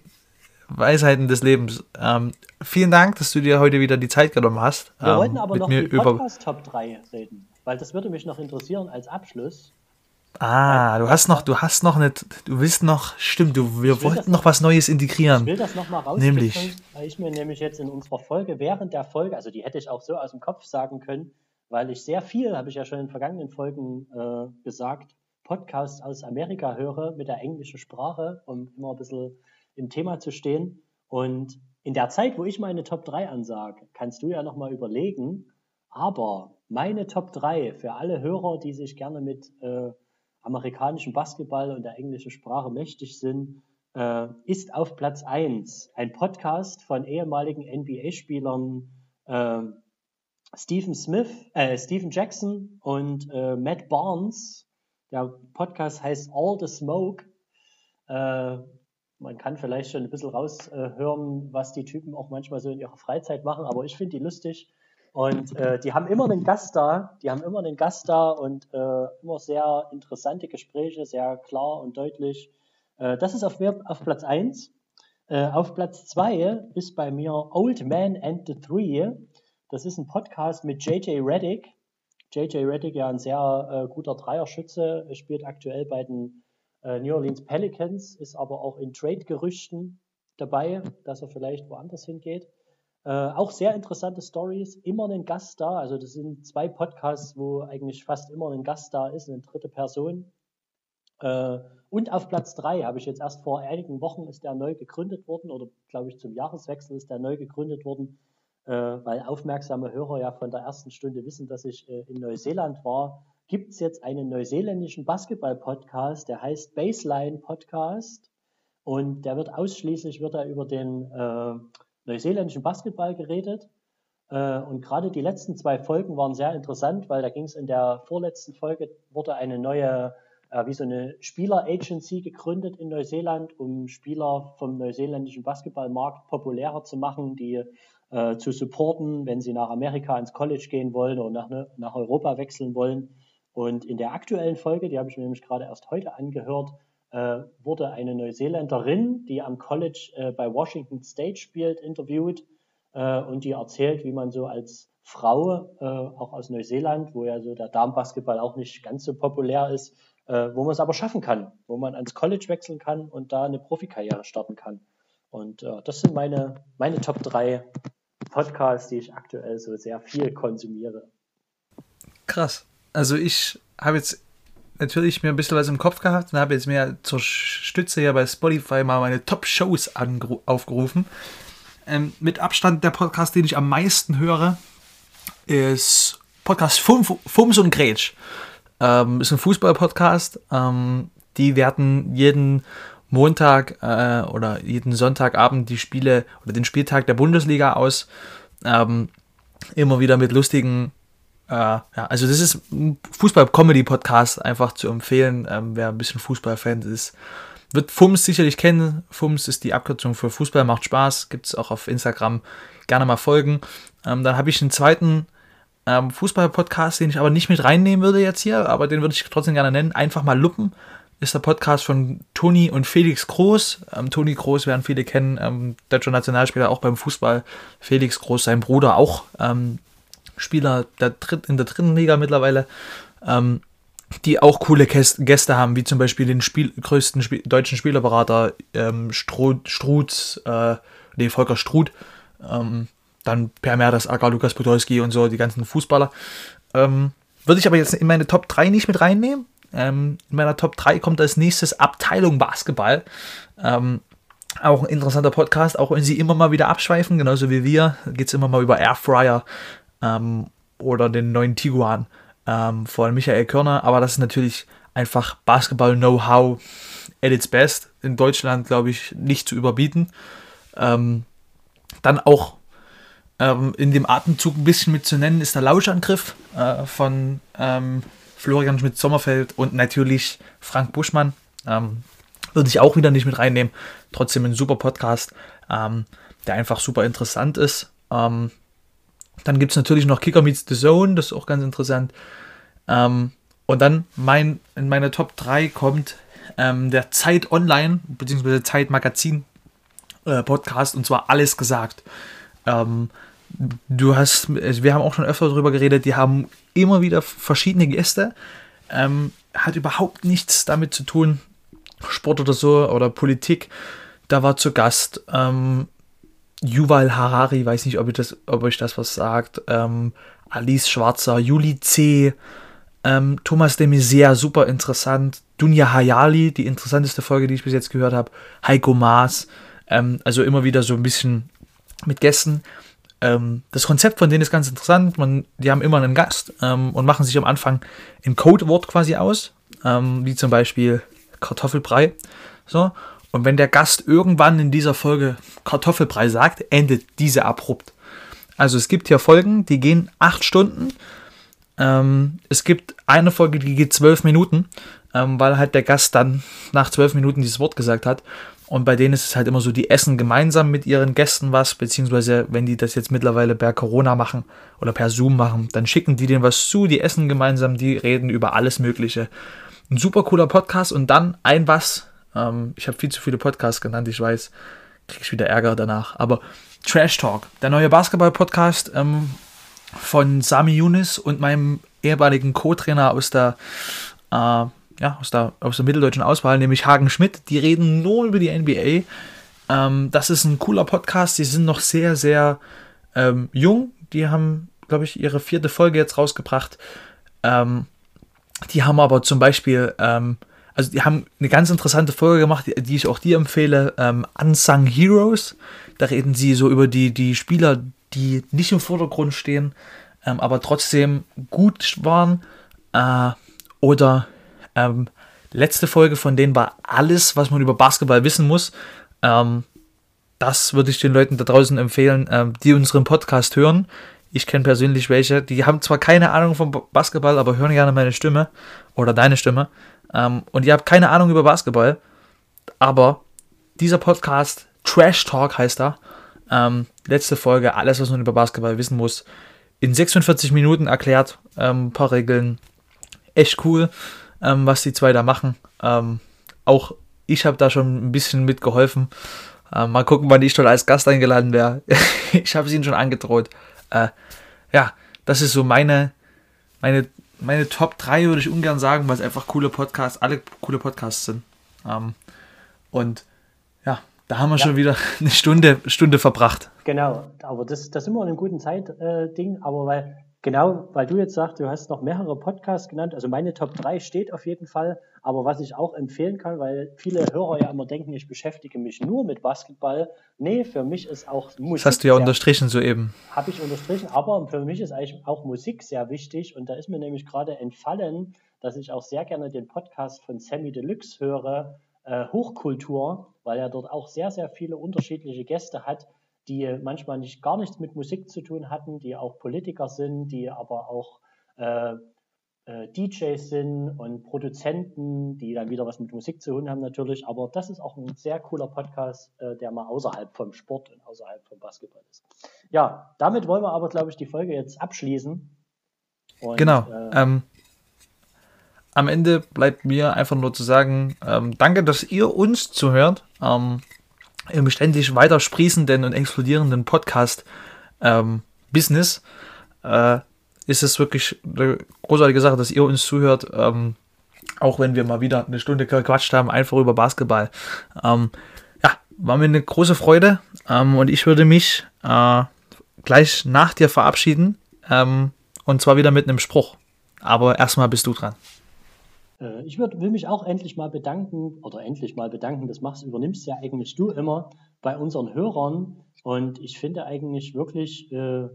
Weisheiten des Lebens. Ähm, vielen Dank, dass du dir heute wieder die Zeit genommen hast. Wir ähm, wollten aber noch die Podcast Top 3 reden, weil das würde mich noch interessieren als Abschluss. Ah, du hast noch, du hast noch nicht, du willst noch, stimmt, du, wir wollten noch was Neues integrieren. Ich will das noch mal rausfinden, nämlich. weil ich mir nämlich jetzt in unserer Folge, während der Folge, also die hätte ich auch so aus dem Kopf sagen können, weil ich sehr viel, habe ich ja schon in vergangenen Folgen äh, gesagt, Podcasts aus Amerika höre mit der englischen Sprache, um immer ein bisschen im Thema zu stehen. Und in der Zeit, wo ich meine Top 3 ansage, kannst du ja nochmal überlegen, aber meine Top 3 für alle Hörer, die sich gerne mit äh, amerikanischem Basketball und der englischen Sprache mächtig sind, äh, ist auf Platz 1 ein Podcast von ehemaligen NBA-Spielern äh, Stephen Smith, äh, Stephen Jackson und äh, Matt Barnes. Der Podcast heißt All the Smoke. Äh, man kann vielleicht schon ein bisschen raushören, was die Typen auch manchmal so in ihrer Freizeit machen, aber ich finde die lustig. Und äh, die haben immer einen Gast da, die haben immer einen Gast da und äh, immer sehr interessante Gespräche, sehr klar und deutlich. Äh, das ist auf, mir, auf Platz 1. Äh, auf Platz 2 ist bei mir Old Man and the Three. Das ist ein Podcast mit JJ Reddick. JJ Reddick, ja ein sehr äh, guter Dreierschütze, spielt aktuell bei den äh, New Orleans Pelicans, ist aber auch in Trade-Gerüchten dabei, dass er vielleicht woanders hingeht. Äh, auch sehr interessante Stories, immer ein Gast da. Also das sind zwei Podcasts, wo eigentlich fast immer ein Gast da ist, eine dritte Person. Äh, und auf Platz drei habe ich jetzt erst vor einigen Wochen ist der neu gegründet worden oder glaube ich zum Jahreswechsel ist der neu gegründet worden, äh, weil aufmerksame Hörer ja von der ersten Stunde wissen, dass ich äh, in Neuseeland war. Gibt es jetzt einen neuseeländischen Basketball-Podcast, der heißt Baseline Podcast und der wird ausschließlich wird er über den äh, neuseeländischen Basketball geredet. Äh, und gerade die letzten zwei Folgen waren sehr interessant, weil da ging es in der vorletzten Folge, wurde eine neue, äh, wie so eine Spieler-Agency gegründet in Neuseeland, um Spieler vom neuseeländischen Basketballmarkt populärer zu machen, die äh, zu supporten, wenn sie nach Amerika ins College gehen wollen oder ne, nach Europa wechseln wollen. Und in der aktuellen Folge, die habe ich mir nämlich gerade erst heute angehört, äh, wurde eine Neuseeländerin, die am College äh, bei Washington State spielt, interviewt äh, und die erzählt, wie man so als Frau, äh, auch aus Neuseeland, wo ja so der Damenbasketball auch nicht ganz so populär ist, äh, wo man es aber schaffen kann, wo man ans College wechseln kann und da eine Profikarriere starten kann. Und äh, das sind meine, meine Top 3 Podcasts, die ich aktuell so sehr viel konsumiere. Krass. Also ich habe jetzt natürlich mir ein bisschen was im Kopf gehabt und habe jetzt mir zur Stütze hier bei Spotify mal meine Top-Shows aufgerufen. Ähm, mit Abstand der Podcast, den ich am meisten höre, ist Podcast Fums und Gretsch. Ähm, ist ein Fußball-Podcast. Ähm, die werten jeden Montag äh, oder jeden Sonntagabend die Spiele oder den Spieltag der Bundesliga aus. Ähm, immer wieder mit lustigen äh, ja, also das ist ein Fußball-Comedy-Podcast einfach zu empfehlen, ähm, wer ein bisschen Fußballfan ist. Wird FUMS sicherlich kennen. FUMS ist die Abkürzung für Fußball macht Spaß. Gibt es auch auf Instagram. Gerne mal folgen. Ähm, dann habe ich einen zweiten ähm, Fußball-Podcast, den ich aber nicht mit reinnehmen würde jetzt hier, aber den würde ich trotzdem gerne nennen. Einfach mal Luppen ist der Podcast von Toni und Felix Groß. Ähm, Toni Groß werden viele kennen, ähm, deutscher Nationalspieler auch beim Fußball. Felix Groß, sein Bruder auch ähm, Spieler der Dritt, in der dritten Liga mittlerweile, ähm, die auch coole Gäste haben, wie zum Beispiel den Spiel, größten Spiel, deutschen Spielerberater ähm, Struth äh, nee, Volker Struth, ähm, dann Per Mertesacker, Lukas Podolski und so, die ganzen Fußballer. Ähm, würde ich aber jetzt in meine Top 3 nicht mit reinnehmen. Ähm, in meiner Top 3 kommt als nächstes Abteilung Basketball. Ähm, auch ein interessanter Podcast, auch wenn sie immer mal wieder abschweifen, genauso wie wir, geht es immer mal über Airfryer, ähm, oder den neuen Tiguan ähm, von Michael Körner. Aber das ist natürlich einfach Basketball-Know-how at its best. In Deutschland, glaube ich, nicht zu überbieten. Ähm, dann auch ähm, in dem Atemzug ein bisschen mit zu nennen ist der Lauschangriff äh, von ähm, Florian Schmidt-Sommerfeld und natürlich Frank Buschmann. Ähm, würde ich auch wieder nicht mit reinnehmen. Trotzdem ein super Podcast, der einfach super interessant ist. Ähm, dann gibt es natürlich noch Kicker Meets the Zone, das ist auch ganz interessant. Ähm, und dann mein, in meine Top 3 kommt ähm, der Zeit Online, bzw. Zeit Magazin äh, Podcast, und zwar alles gesagt. Ähm, du hast, wir haben auch schon öfter darüber geredet, die haben immer wieder verschiedene Gäste. Ähm, hat überhaupt nichts damit zu tun, Sport oder so oder Politik. Da war zu Gast ähm, Yuval Harari, weiß nicht, ob, ich das, ob euch das was sagt. Ähm, Alice Schwarzer, Juli C., ähm, Thomas de Maizière, super interessant. Dunja Hayali, die interessanteste Folge, die ich bis jetzt gehört habe. Heiko Maas, ähm, also immer wieder so ein bisschen mit Gästen. Ähm, das Konzept von denen ist ganz interessant. Man, die haben immer einen Gast ähm, und machen sich am Anfang ein Codewort quasi aus, ähm, wie zum Beispiel Kartoffelbrei. So. Und wenn der Gast irgendwann in dieser Folge Kartoffelbrei sagt, endet diese abrupt. Also es gibt hier Folgen, die gehen acht Stunden. Ähm, es gibt eine Folge, die geht zwölf Minuten, ähm, weil halt der Gast dann nach zwölf Minuten dieses Wort gesagt hat. Und bei denen ist es halt immer so, die essen gemeinsam mit ihren Gästen was, beziehungsweise wenn die das jetzt mittlerweile per Corona machen oder per Zoom machen, dann schicken die denen was zu, die essen gemeinsam, die reden über alles Mögliche. Ein super cooler Podcast und dann ein was. Ähm, ich habe viel zu viele Podcasts genannt, ich weiß, krieg ich wieder Ärger danach. Aber Trash Talk, der neue Basketball-Podcast ähm, von Sami Yunis und meinem ehemaligen Co-Trainer aus der äh, ja, aus der, aus der mitteldeutschen Auswahl, nämlich Hagen Schmidt. Die reden nur über die NBA. Ähm, das ist ein cooler Podcast. Die sind noch sehr, sehr ähm, jung. Die haben, glaube ich, ihre vierte Folge jetzt rausgebracht. Ähm, die haben aber zum Beispiel, ähm, also die haben eine ganz interessante Folge gemacht, die, ich auch dir empfehle, ähm, Unsung Heroes. Da reden sie so über die, die Spieler, die nicht im Vordergrund stehen, ähm, aber trotzdem gut waren. Äh, oder ähm, letzte Folge von denen war alles, was man über Basketball wissen muss. Ähm, das würde ich den Leuten da draußen empfehlen, ähm, die unseren Podcast hören. Ich kenne persönlich welche, die haben zwar keine Ahnung vom Basketball, aber hören gerne meine Stimme oder deine Stimme. Ähm, und ihr habt keine Ahnung über Basketball, aber dieser Podcast, Trash Talk heißt er, ähm, letzte Folge, alles, was man über Basketball wissen muss, in 46 Minuten erklärt, ähm, ein paar Regeln. Echt cool ähm, was die zwei da machen. Ähm, auch ich habe da schon ein bisschen mitgeholfen. Ähm, mal gucken, wann ich dort als Gast eingeladen wäre. ich habe es ihnen schon angedroht. Äh, ja, das ist so meine, meine, meine Top 3, würde ich ungern sagen, weil es einfach coole Podcasts, alle coole Podcasts sind. Ähm, und ja, da haben wir ja. schon wieder eine Stunde, Stunde verbracht. Genau, aber das, das sind wir in einem guten Zeitding, äh, aber weil Genau, weil du jetzt sagst, du hast noch mehrere Podcasts genannt. Also meine Top 3 steht auf jeden Fall. Aber was ich auch empfehlen kann, weil viele Hörer ja immer denken, ich beschäftige mich nur mit Basketball. Nee, für mich ist auch Musik. Das hast du ja unterstrichen soeben. Habe ich unterstrichen, aber für mich ist eigentlich auch Musik sehr wichtig. Und da ist mir nämlich gerade entfallen, dass ich auch sehr gerne den Podcast von Sammy Deluxe höre, äh, Hochkultur, weil er dort auch sehr, sehr viele unterschiedliche Gäste hat die manchmal nicht gar nichts mit Musik zu tun hatten, die auch Politiker sind, die aber auch äh, äh, DJs sind und Produzenten, die dann wieder was mit Musik zu tun haben natürlich. Aber das ist auch ein sehr cooler Podcast, äh, der mal außerhalb vom Sport und außerhalb vom Basketball ist. Ja, damit wollen wir aber, glaube ich, die Folge jetzt abschließen. Und, genau. Äh, ähm, am Ende bleibt mir einfach nur zu sagen, ähm, danke, dass ihr uns zuhört. Ähm, im ständig weiter sprießenden und explodierenden Podcast-Business ähm, äh, ist es wirklich eine großartige Sache, dass ihr uns zuhört, ähm, auch wenn wir mal wieder eine Stunde gequatscht haben, einfach über Basketball. Ähm, ja, war mir eine große Freude ähm, und ich würde mich äh, gleich nach dir verabschieden ähm, und zwar wieder mit einem Spruch. Aber erstmal bist du dran. Äh, ich würd, will mich auch endlich mal bedanken, oder endlich mal bedanken, das machst, übernimmst ja eigentlich du immer bei unseren Hörern. Und ich finde eigentlich wirklich äh,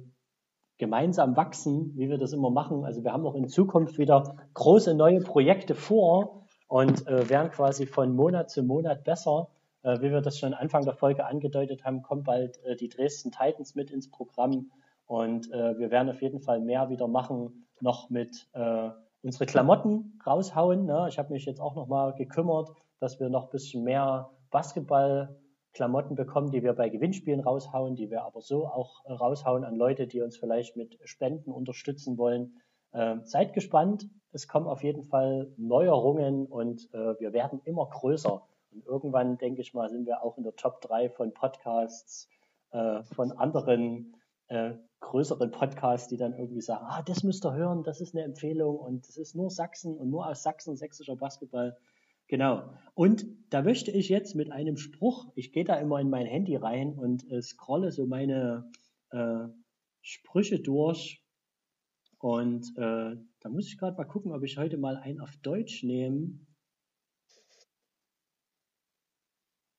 gemeinsam wachsen, wie wir das immer machen. Also wir haben auch in Zukunft wieder große neue Projekte vor und äh, werden quasi von Monat zu Monat besser. Äh, wie wir das schon Anfang der Folge angedeutet haben, kommt bald äh, die Dresden Titans mit ins Programm und äh, wir werden auf jeden Fall mehr wieder machen, noch mit unsere Klamotten raushauen. Ne? Ich habe mich jetzt auch nochmal gekümmert, dass wir noch ein bisschen mehr Basketball-Klamotten bekommen, die wir bei Gewinnspielen raushauen, die wir aber so auch raushauen an Leute, die uns vielleicht mit Spenden unterstützen wollen. Äh, seid gespannt. Es kommen auf jeden Fall Neuerungen und äh, wir werden immer größer. Und irgendwann, denke ich mal, sind wir auch in der Top 3 von Podcasts äh, von anderen äh, größeren Podcasts, die dann irgendwie sagen, ah, das müsst ihr hören, das ist eine Empfehlung und das ist nur Sachsen und nur aus Sachsen sächsischer Basketball. Genau. Und da möchte ich jetzt mit einem Spruch, ich gehe da immer in mein Handy rein und äh, scrolle so meine äh, Sprüche durch. Und äh, da muss ich gerade mal gucken, ob ich heute mal einen auf Deutsch nehme.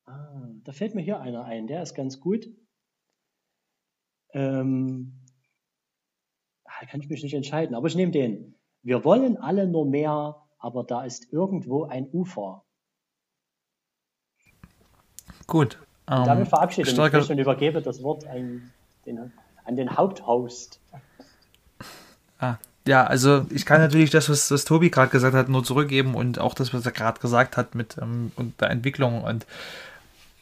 Ah, da fällt mir hier einer ein, der ist ganz gut. Ähm, da kann ich mich nicht entscheiden, aber ich nehme den. Wir wollen alle nur mehr, aber da ist irgendwo ein Ufer. Gut. Ähm, damit verabschiede ich mich und übergebe das Wort an den, an den Haupthost. Ah, ja, also ich kann natürlich das, was, was Tobi gerade gesagt hat, nur zurückgeben und auch das, was er gerade gesagt hat mit ähm, und der Entwicklung und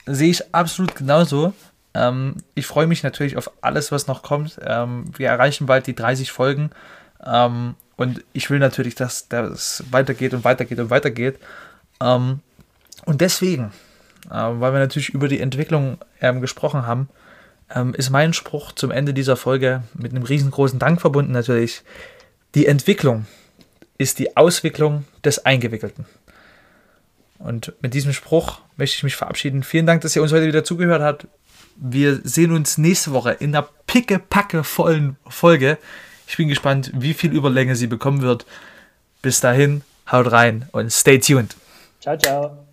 sehe ich absolut genauso. Ähm, ich freue mich natürlich auf alles, was noch kommt. Ähm, wir erreichen bald die 30 Folgen. Ähm, und ich will natürlich, dass das weitergeht und weitergeht und weitergeht. Ähm, und deswegen, äh, weil wir natürlich über die Entwicklung ähm, gesprochen haben, ähm, ist mein Spruch zum Ende dieser Folge mit einem riesengroßen Dank verbunden natürlich. Die Entwicklung ist die Auswicklung des Eingewickelten. Und mit diesem Spruch möchte ich mich verabschieden. Vielen Dank, dass ihr uns heute wieder zugehört habt. Wir sehen uns nächste Woche in einer picke-packe vollen Folge. Ich bin gespannt, wie viel Überlänge sie bekommen wird. Bis dahin, haut rein und stay tuned. Ciao, ciao.